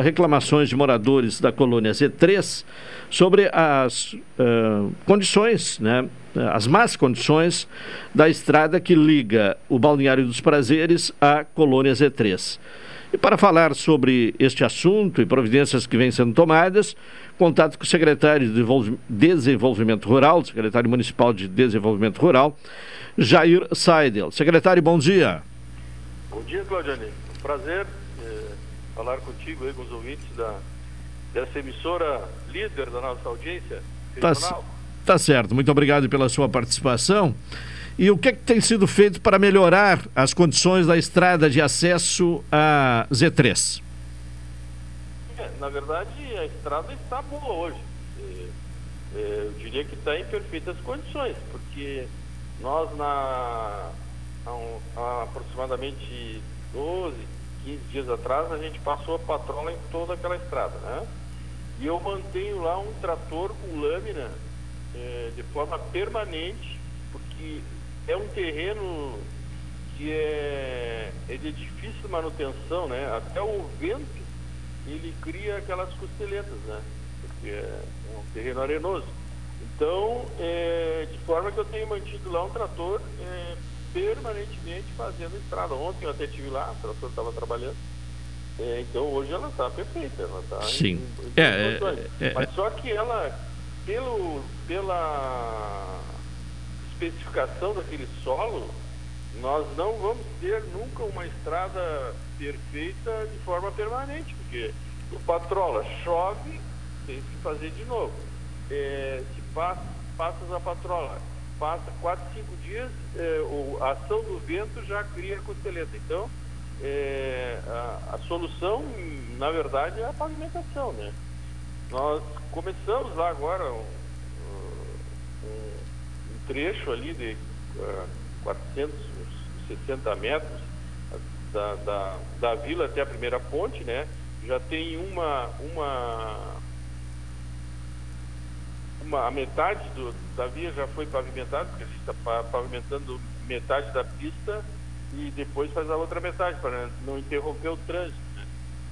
reclamações de moradores da colônia Z3 sobre as uh, condições, né, as más condições da estrada que liga o Balneário dos Prazeres à colônia Z3. E para falar sobre este assunto e providências que vêm sendo tomadas, contato com o secretário de Desenvolvimento Rural, secretário municipal de Desenvolvimento Rural, Jair Seidel. Secretário, bom dia. Bom dia, Claudiane. Um prazer eh, falar contigo aí com os ouvintes da, dessa emissora líder da nossa audiência tá regional. Tá, tá certo. Muito obrigado pela sua participação. E o que, é que tem sido feito para melhorar as condições da estrada de acesso à Z3? É, na verdade, a estrada está boa hoje. É, é, eu diria que está em perfeitas condições, porque nós, na, há, um, há aproximadamente 12, 15 dias atrás, a gente passou a patrola em toda aquela estrada. Né? E eu mantenho lá um trator com lâmina é, de forma permanente, porque é um terreno que é, é de difícil manutenção, né? Até o vento ele cria aquelas costeletas, né? Porque é, é um terreno arenoso. Então, é, de forma que eu tenho mantido lá um trator é, permanentemente fazendo estrada. Ontem eu até estive lá, o trator estava trabalhando. É, então hoje ela está perfeita, ela está Sim. Em, em é, é, é, Mas só que ela, pelo, pela especificação daquele solo, nós não vamos ter nunca uma estrada perfeita de forma permanente, porque o patrola chove, tem que fazer de novo. É, se passa, passas a patrola. Passa 4, 5 dias, é, a ação do vento já cria costeleta. Então, é, a, a, solução, na verdade, é a pavimentação, né? Nós começamos lá agora um, um trecho ali de uh, 460 metros da, da, da vila até a primeira ponte, né? Já tem uma, uma uma, a metade do, da via já foi pavimentada, porque a gente está pavimentando metade da pista e depois faz a outra metade, para não interromper o trânsito. Né?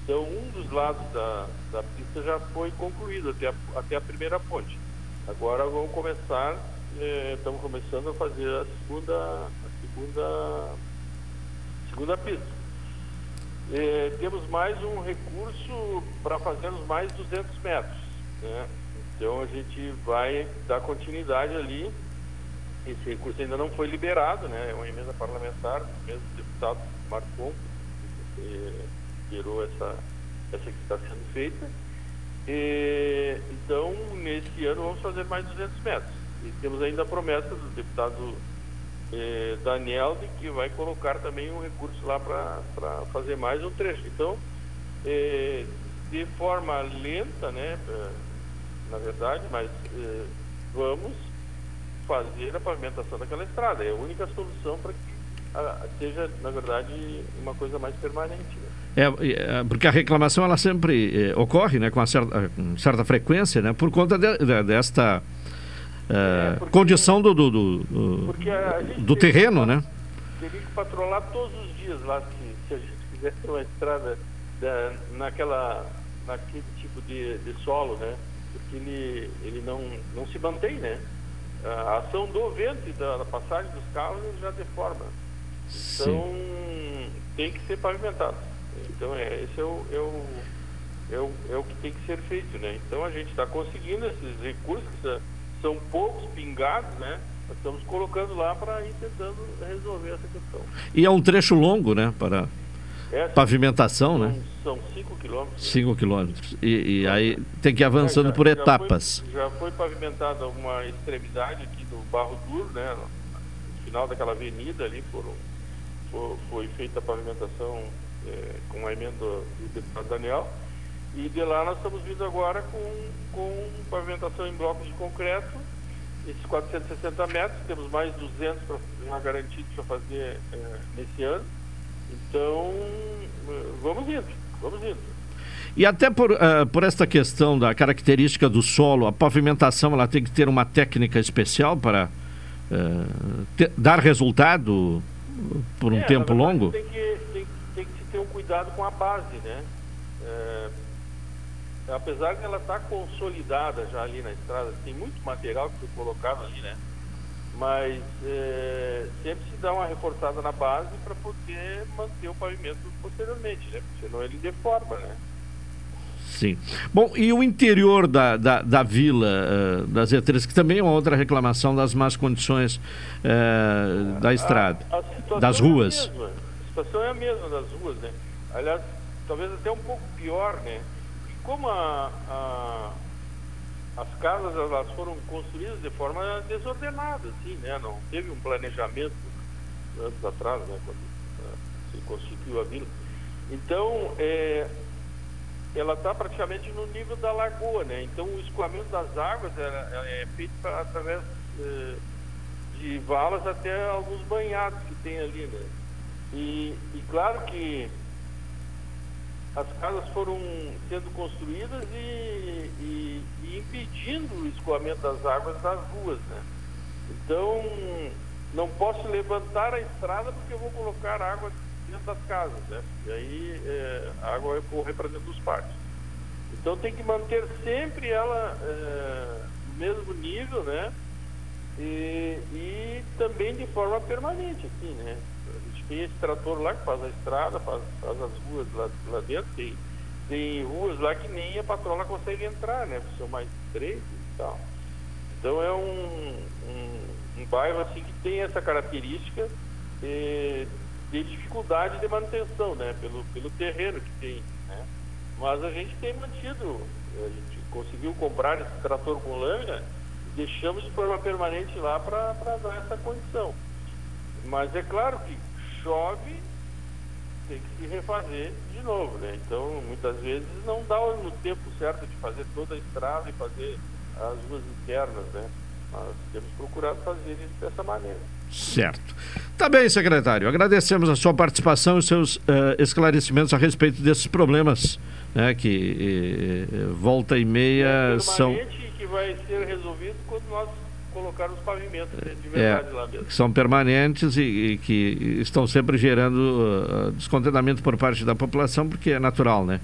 Então, um dos lados da, da pista já foi concluído até a, até a primeira ponte. Agora vamos começar, estamos começando a fazer a segunda, a segunda, segunda pista. Eh, temos mais um recurso para fazermos mais 200 metros. Né? Então a gente vai dar continuidade ali. Esse recurso ainda não foi liberado, né? É uma emenda parlamentar, o mesmo deputado marcou, que gerou essa, essa que está sendo feita. Então, nesse ano, vamos fazer mais 200 metros. E temos ainda a promessa do deputado eh, Daniel de que vai colocar também um recurso lá para fazer mais um trecho. Então, eh, de forma lenta, né? na verdade, mas eh, vamos fazer a pavimentação daquela estrada. É a única solução para que seja, na verdade, uma coisa mais permanente. Né? É, é, porque a reclamação ela sempre é, ocorre né, com, certa, com certa frequência né, por conta de, de, desta é, porque, condição do, do, do, do terreno, né? Teria que patrolar todos os dias lá se, se a gente fizesse uma estrada da, naquela, naquele tipo de, de solo, né? porque ele, ele não, não se mantém, né? A ação do vento e da, da passagem dos carros já deforma. Então, Sim. tem que ser pavimentado. Então, é, esse é o, é, o, é, o, é o que tem que ser feito, né? Então, a gente está conseguindo esses recursos, que são poucos pingados, né? Nós estamos colocando lá para ir tentando resolver essa questão. E é um trecho longo, né? Para é, pavimentação, são, né? São 5 quilômetros. 5 quilômetros. E, e, aí tem que ir avançando já, por já etapas. Foi, já foi pavimentada uma extremidade aqui do Barro Duro, né? No final daquela avenida ali foram, foi, foi feita a pavimentação é, com a emenda do deputado Daniel. E de lá nós estamos vindo agora com, com pavimentação em blocos de concreto, esses 460 metros, temos mais 200 pra, já garantidos para fazer é, nesse ano então, vamos indo, vamos indo. E até por, uh, por esta questão da característica do solo, a pavimentação ela tem que ter uma técnica especial para uh, ter, dar resultado por um é, tempo longo? Tem que, tem, tem que ter um cuidado com a base, né? É, apesar de ela estar tá consolidada já ali na estrada, tem muito material que foi colocado ali, né? mas é, sempre se dá uma reforçada na base para poder manter o pavimento posteriormente, né? Porque senão ele deforma, né? Sim. Bom, e o interior da, da, da vila uh, das Z3, que também é uma outra reclamação das más condições uh, da estrada, a, a das ruas. É a, a situação é a mesma das ruas, né? Aliás, talvez até um pouco pior, né? Como a, a as casas elas foram construídas de forma desordenada, assim, né? Não teve um planejamento anos atrás, né? Quando uh, se constituiu a vila. Então, é, ela está praticamente no nível da lagoa, né? Então, o escoamento das águas é, é feito pra, através é, de valas até alguns banhados que tem ali, né? E, e claro que as casas foram sendo construídas e, e, e, impedindo o escoamento das águas das ruas, né? Então, não posso levantar a estrada porque eu vou colocar água dentro das casas, né? E aí é, a água vai correr para dentro dos pátios. Então tem que manter sempre ela é, no mesmo nível, né? E, e também de forma permanente, assim, né? Tem esse trator lá que faz a estrada, faz, faz as ruas lá, lá dentro, tem, tem ruas lá que nem a patrola consegue entrar, né? São mais três e tal. Então é um, um, um bairro assim que tem essa característica eh, de dificuldade de manutenção, né? Pelo, pelo terreno que tem, né? Mas a gente tem mantido, a gente conseguiu comprar esse trator com lâmina deixamos de forma permanente lá para dar essa condição. Mas é claro que chove, tem que se refazer de novo, né? Então, muitas vezes não dá no tempo certo de fazer toda a estrada e fazer as ruas internas, né? Nós temos procurado fazer isso dessa maneira. Certo. Tá bem, secretário. Agradecemos a sua participação e seus uh, esclarecimentos a respeito desses problemas, né, que uh, volta e meia é são que vai ser resolvido quando nós colocarmos os pavimentos né, de verdade é, lá mesmo. São permanentes e, e que estão sempre gerando uh, descontentamento por parte da população, porque é natural, né?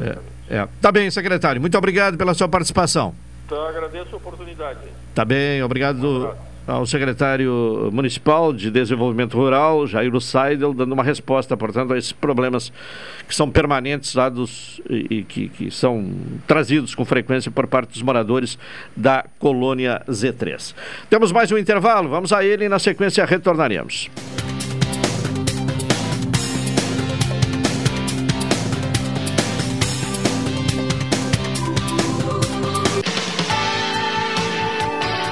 É, é. Tá bem, secretário. Muito obrigado pela sua participação. Então, agradeço a oportunidade. Tá bem, obrigado. Um ao secretário municipal de desenvolvimento rural, Jair Seidel, dando uma resposta, portanto, a esses problemas que são permanentes lá dos, e, e que, que são trazidos com frequência por parte dos moradores da colônia Z3. Temos mais um intervalo, vamos a ele e na sequência retornaremos.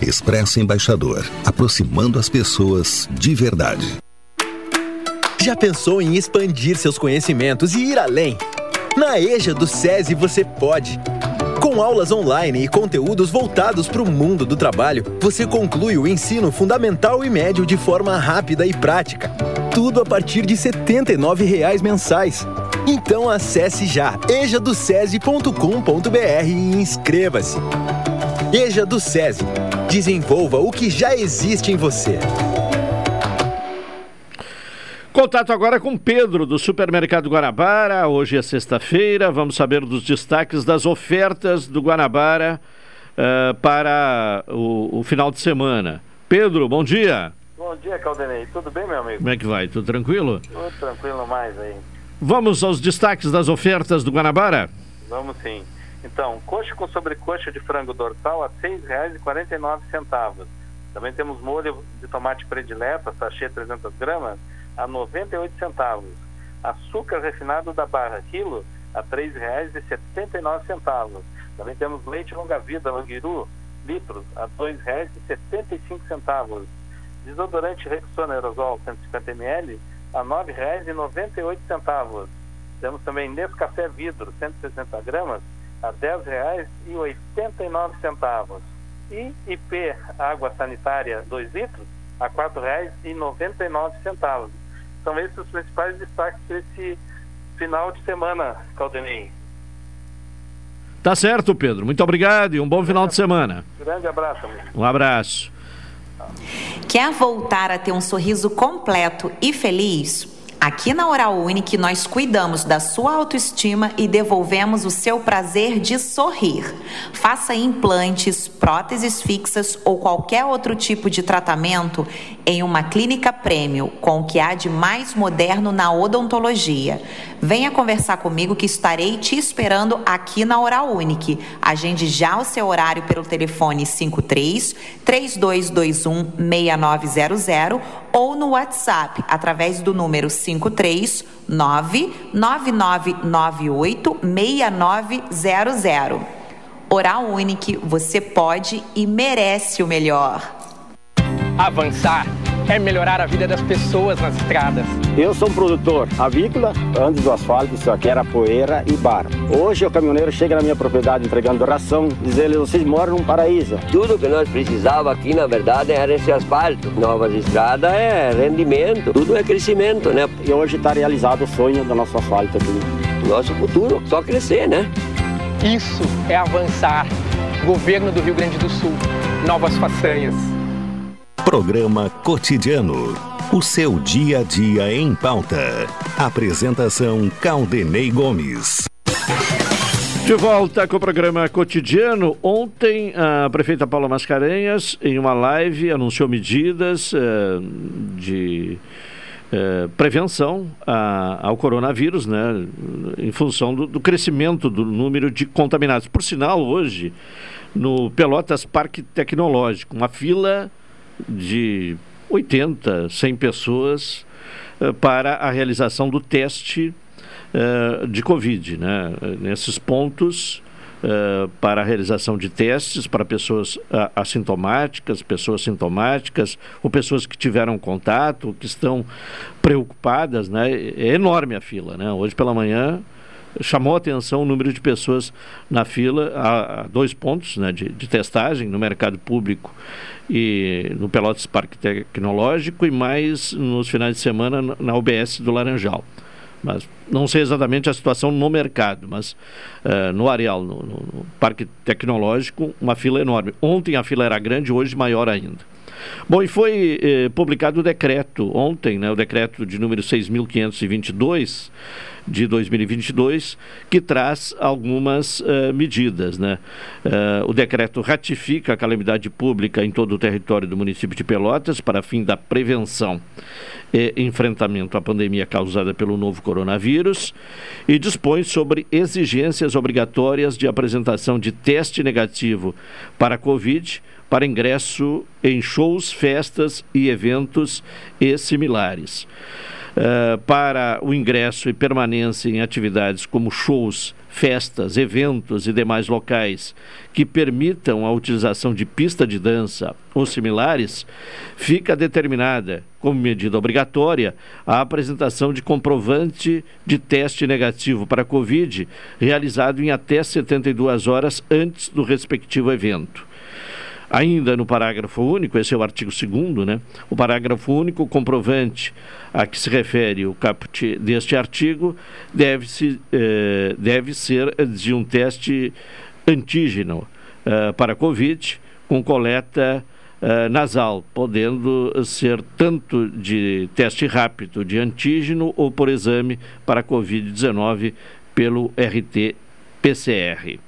Expresso Embaixador, aproximando as pessoas de verdade. Já pensou em expandir seus conhecimentos e ir além? Na EJA do SESI você pode. Com aulas online e conteúdos voltados para o mundo do trabalho, você conclui o ensino fundamental e médio de forma rápida e prática. Tudo a partir de R$ 79,00 mensais. Então acesse já ejadocese.com.br e inscreva-se. EJA do SESI Desenvolva o que já existe em você. Contato agora com Pedro, do Supermercado Guanabara. Hoje é sexta-feira. Vamos saber dos destaques das ofertas do Guanabara uh, para o, o, final de semana. Pedro, bom dia. Bom dia, Caldenei. Tudo bem, meu amigo? Como é que vai? Tudo tranquilo? Tudo tranquilo mais aí. Vamos aos destaques das ofertas do Guanabara? Vamos sim. Então, coxa com sobrecoxa de frango dorsal a R$ 6,49. Também temos molho de tomate predileto, sachê 300 gramas, a 98 centavos. Açúcar refinado da barra quilo a R$ 3,79. Também temos leite longa-vida Languiru, litros, a R$ 2,75. Desodorante Rexona Aerosol 150 ml a R$ 9,98. Temos também Nescafé Vidro 160 gramas a R$ 10,89. E IP água sanitária 2 litros a R$ 4,99. São esses os principais destaques desse final de semana, Caldenei. Tá certo, Pedro. Muito obrigado e um bom final de semana. Grande abraço, amigo. Um abraço. Quer voltar a ter um sorriso completo e feliz? Aqui na Oral Unique nós cuidamos da sua autoestima e devolvemos o seu prazer de sorrir. Faça implantes, próteses fixas ou qualquer outro tipo de tratamento em uma clínica prêmio com o que há de mais moderno na odontologia. Venha conversar comigo que estarei te esperando aqui na Oral Unique. Agende já o seu horário pelo telefone 53 3221 6900 ou no WhatsApp através do número 53 99998 6900. Oral Unique, você pode e merece o melhor. Avançar é melhorar a vida das pessoas nas estradas. Eu sou um produtor avícola, antes do asfalto só que era poeira e barro. Hoje o caminhoneiro chega na minha propriedade entregando ração, diz ele, vocês moram num paraíso. Tudo que nós precisava aqui, na verdade, era esse asfalto. Novas estradas é rendimento, tudo é crescimento, né? E hoje está realizado o sonho do nosso asfalto aqui. Nosso futuro, só crescer, né? Isso é avançar. Governo do Rio Grande do Sul. Novas façanhas. Programa Cotidiano. O seu dia a dia em pauta. Apresentação Caldenei Gomes. De volta com o programa cotidiano. Ontem, a prefeita Paula Mascarenhas, em uma live, anunciou medidas uh, de uh, prevenção a, ao coronavírus, né, em função do, do, crescimento do número de contaminados. Por sinal, hoje, no Pelotas Parque Tecnológico, uma fila de 80, 100 pessoas uh, para a realização do teste uh, de Covid. Né? Nesses pontos, uh, para a realização de testes para pessoas assintomáticas, pessoas sintomáticas, ou pessoas que tiveram contato, que estão preocupadas. Né? É enorme a fila. Né? Hoje pela manhã chamou a atenção o número de pessoas na fila a, a dois pontos né, de, de, testagem no mercado público e no Pelotas Parque Tecnológico e mais nos finais de semana na UBS do Laranjal. Mas não sei exatamente a situação no mercado, mas uh, no Areal, no, no, Parque Tecnológico, uma fila enorme. Ontem a fila era grande, hoje maior ainda. Bom, e foi eh, publicado o decreto ontem, né, o decreto de número 6.522 de 2022, que traz algumas uh, medidas. Né? Uh, o decreto ratifica a calamidade pública em todo o território do município de Pelotas para fim da prevenção e enfrentamento à pandemia causada pelo novo coronavírus e dispõe sobre exigências obrigatórias de apresentação de teste negativo para a Covid para ingresso em shows, festas e eventos e similares. Uh, para o ingresso e permanência em atividades como shows, festas, eventos e demais locais que permitam a utilização de pista de dança ou similares, fica determinada, como medida obrigatória, a apresentação de comprovante de teste negativo para Covid realizado em até 72 horas antes do respectivo evento. Ainda no parágrafo único, esse é o artigo 2 né? O parágrafo único comprovante a que se refere o caput deste artigo deve, -se, eh, deve ser de um teste antígeno eh, para Covid com coleta eh, nasal, podendo ser tanto de teste rápido de antígeno ou por exame para Covid-19 pelo RT-PCR.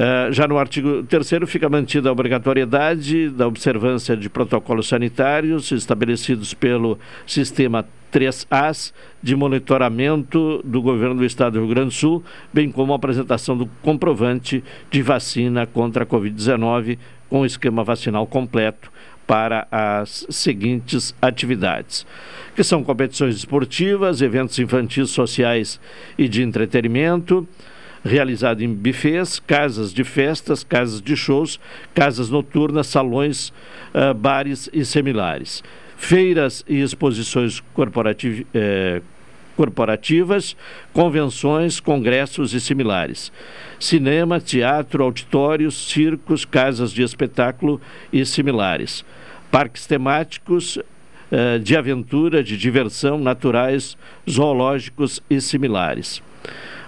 Uh, já no artigo 3 fica mantida a obrigatoriedade da observância de protocolos sanitários estabelecidos pelo sistema 3As de monitoramento do governo do estado do Rio Grande do Sul, bem como a apresentação do comprovante de vacina contra a Covid-19 com esquema vacinal completo para as seguintes atividades, que são competições esportivas, eventos infantis, sociais e de entretenimento, realizado em bufês, casas de festas, casas de shows, casas noturnas, salões, uh, bares e similares. Feiras e exposições corporativ eh, corporativas, convenções, congressos e similares. Cinema, teatro, auditórios, circos, casas de espetáculo e similares. Parques temáticos, eh, de aventura, de diversão, naturais, zoológicos e similares.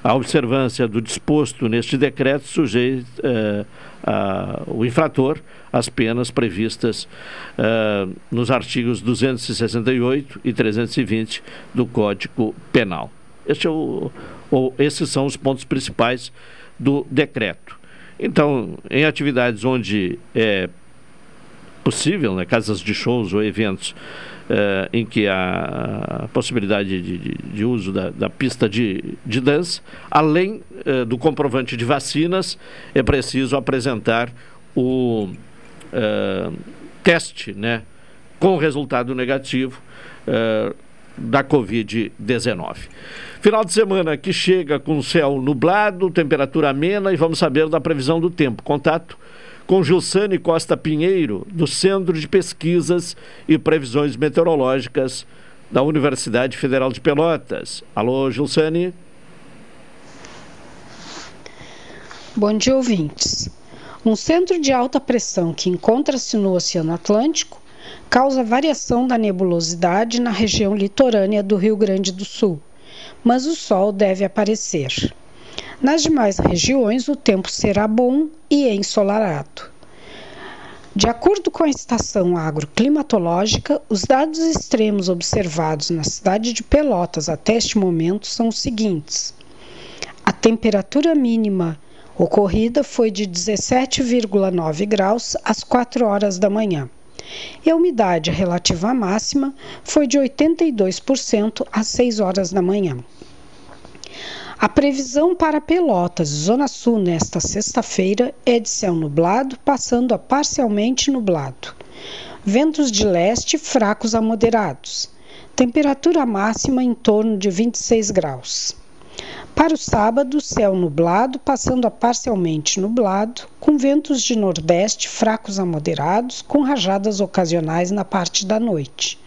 A observância do disposto neste decreto sujeita uh, uh, o infrator às penas previstas uh, nos artigos 268 e 320 do Código Penal. Este é o, o, esses são os pontos principais do decreto. Então, em atividades onde é possível, né, casas de shows ou eventos uh, em que a possibilidade de, de, de uso da, da, pista de, de dança, além uh, do comprovante de vacinas, é preciso apresentar o uh, teste né, com resultado negativo da Covid-19. Final de semana que chega com céu nublado, temperatura amena e vamos saber da previsão do tempo. Contato com Gilsane Costa Pinheiro, do Centro de Pesquisas e Previsões Meteorológicas da Universidade Federal de Pelotas. Alô, Gilsane. Bom dia, ouvintes. Um centro de alta pressão que encontra-se no Oceano Atlântico causa variação da nebulosidade na região litorânea do Rio Grande do Sul, mas o sol deve aparecer. Nas demais regiões, o tempo será bom e ensolarado. De acordo com a estação agroclimatológica, os dados extremos observados na cidade de Pelotas até este momento são os seguintes: a temperatura mínima ocorrida foi de 17,9 graus às 4 horas da manhã. E a umidade relativa máxima foi de 82% às 6 horas da manhã. A previsão para Pelotas, Zona Sul, nesta sexta-feira é de céu nublado, passando a parcialmente nublado. Ventos de leste fracos a moderados. Temperatura máxima em torno de 26 graus. Para o sábado, céu nublado, passando a parcialmente nublado, com ventos de nordeste fracos a moderados, com rajadas ocasionais na parte da noite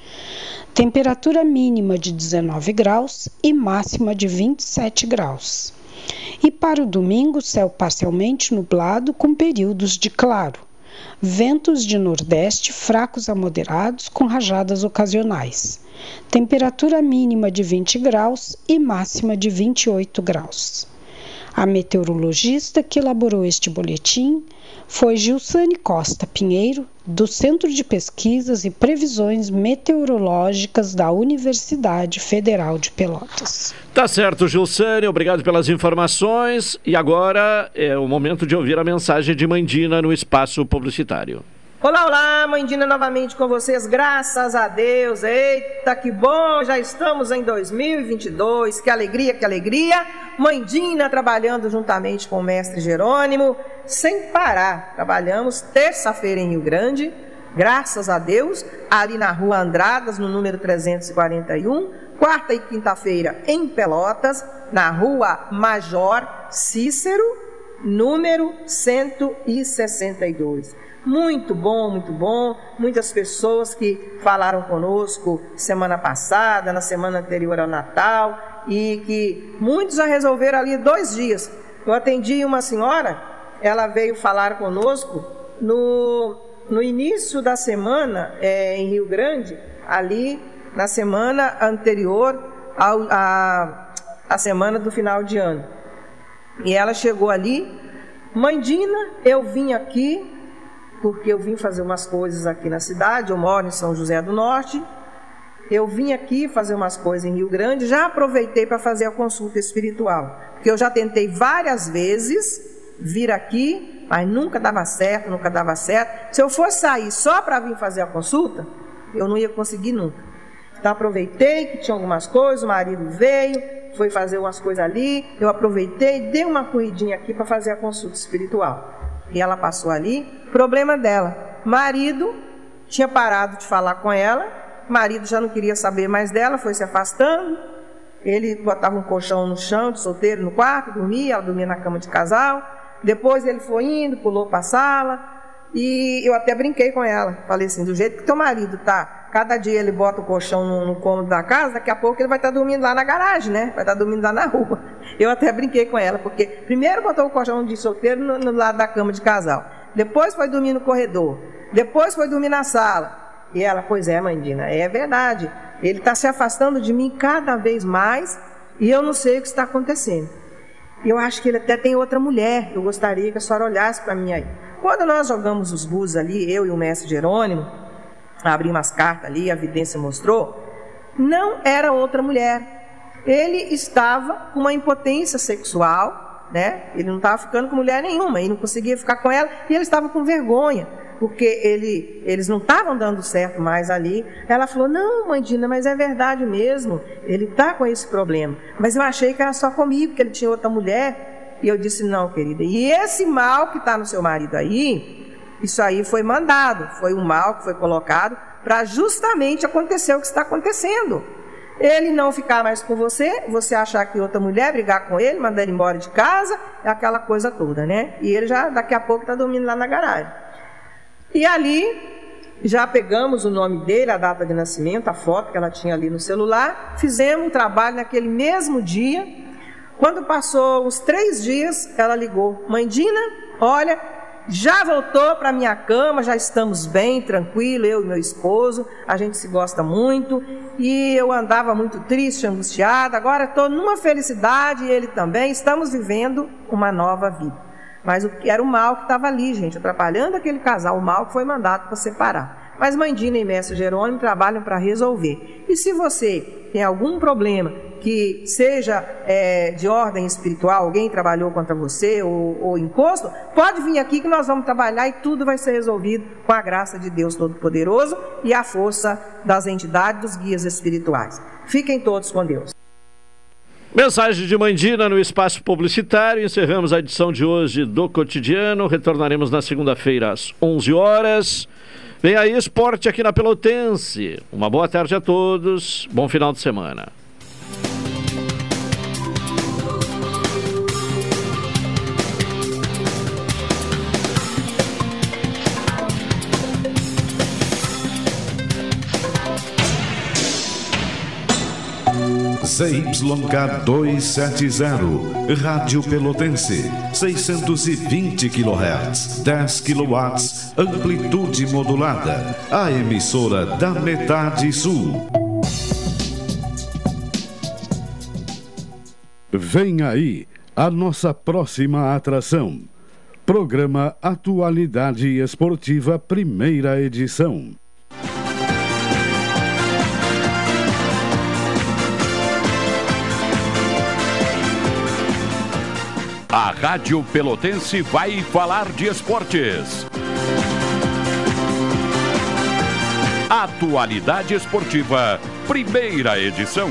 temperatura mínima de 19 graus e máxima de 27 graus. E para o domingo, céu parcialmente nublado com períodos de claro. Ventos de nordeste fracos a moderados com rajadas ocasionais. Temperatura mínima de 20 graus e máxima de 28 graus. A meteorologista que elaborou este boletim foi Gilsane Costa Pinheiro, do Centro de Pesquisas e Previsões Meteorológicas da Universidade Federal de Pelotas. Tá certo, Gilsane, obrigado pelas informações. E agora é o momento de ouvir a mensagem de Mandina no espaço publicitário. Olá, olá, Mandina novamente com vocês, graças a Deus. Eita, que bom, já estamos em 2022, que alegria, que alegria. Mandina trabalhando juntamente com o mestre Jerônimo, sem parar. Trabalhamos terça-feira em Rio Grande, graças a Deus, ali na rua Andradas, no número 341. Quarta e quinta-feira em Pelotas, na rua Major Cícero, número 162. Muito bom, muito bom. Muitas pessoas que falaram conosco semana passada, na semana anterior ao Natal, e que muitos já resolveram ali dois dias. Eu atendi uma senhora, ela veio falar conosco no, no início da semana é, em Rio Grande, ali na semana anterior ao, a, a semana do final de ano. E ela chegou ali, mãe Dina, eu vim aqui porque eu vim fazer umas coisas aqui na cidade, eu moro em São José do Norte. Eu vim aqui fazer umas coisas em Rio Grande, já aproveitei para fazer a consulta espiritual, porque eu já tentei várias vezes vir aqui, mas nunca dava certo, nunca dava certo. Se eu fosse sair só para vir fazer a consulta, eu não ia conseguir nunca. Então aproveitei que tinha algumas coisas, o marido veio, foi fazer umas coisas ali, eu aproveitei, dei uma corridinha aqui para fazer a consulta espiritual. E ela passou ali, problema dela. Marido tinha parado de falar com ela, marido já não queria saber mais dela, foi se afastando. Ele botava um colchão no chão de solteiro no quarto, dormia, ela dormia na cama de casal. Depois ele foi indo, pulou para a sala. E eu até brinquei com ela. Falei assim: do jeito que teu marido tá, cada dia ele bota o colchão no, no cômodo da casa, daqui a pouco ele vai estar tá dormindo lá na garagem, né? Vai estar tá dormindo lá na rua. Eu até brinquei com ela, porque primeiro botou o colchão de solteiro no, no lado da cama de casal. Depois foi dormir no corredor. Depois foi dormir na sala. E ela, pois é, mãe Dina, é verdade. Ele está se afastando de mim cada vez mais e eu não sei o que está acontecendo. Eu acho que ele até tem outra mulher. Eu gostaria que a senhora olhasse para mim aí. Quando nós jogamos os bus ali, eu e o mestre Jerônimo, abrimos as cartas ali, a evidência mostrou, não era outra mulher. Ele estava com uma impotência sexual, né? Ele não estava ficando com mulher nenhuma, ele não conseguia ficar com ela e ele estava com vergonha, porque ele, eles não estavam dando certo mais ali. Ela falou: Não, mãe Dina, mas é verdade mesmo, ele está com esse problema. Mas eu achei que era só comigo, que ele tinha outra mulher. E eu disse: Não, querida. E esse mal que está no seu marido aí, isso aí foi mandado, foi um mal que foi colocado para justamente acontecer o que está acontecendo. ele não ficar mais com você, você achar que outra mulher, brigar com ele, mandar ele embora de casa, é aquela coisa toda, né? E ele já daqui a pouco está dormindo lá na garagem. E ali já pegamos o nome dele, a data de nascimento, a foto que ela tinha ali no celular, fizemos um trabalho naquele mesmo dia. Quando passou uns três dias, ela ligou: Mãe Dina, olha, já voltou para minha cama, já estamos bem, tranquilo, eu e meu esposo, a gente se gosta muito e eu andava muito triste, angustiada, agora estou numa felicidade e ele também, estamos vivendo uma nova vida. Mas o que era o mal que estava ali, gente, atrapalhando aquele casal, o mal que foi mandado para separar. Mas Mãe Dina e Mestre Jerônimo trabalham para resolver. E se você tem algum problema que seja é, de ordem espiritual, alguém trabalhou contra você ou, ou imposto, pode vir aqui que nós vamos trabalhar e tudo vai ser resolvido com a graça de Deus Todo-Poderoso e a força das entidades, dos guias espirituais. Fiquem todos com Deus. Mensagem de Mandina no espaço publicitário. Encerramos a edição de hoje do Cotidiano. Retornaremos na segunda-feira às 11 horas. Vem aí esporte aqui na Pelotense. Uma boa tarde a todos. Bom final de semana. ZYK 270, Rádio Pelotense, 620 kHz, 10 kW, amplitude modulada, a emissora da metade sul. Vem aí a nossa próxima atração. Programa Atualidade Esportiva, primeira edição. A Rádio Pelotense vai falar de esportes. Atualidade Esportiva, primeira edição.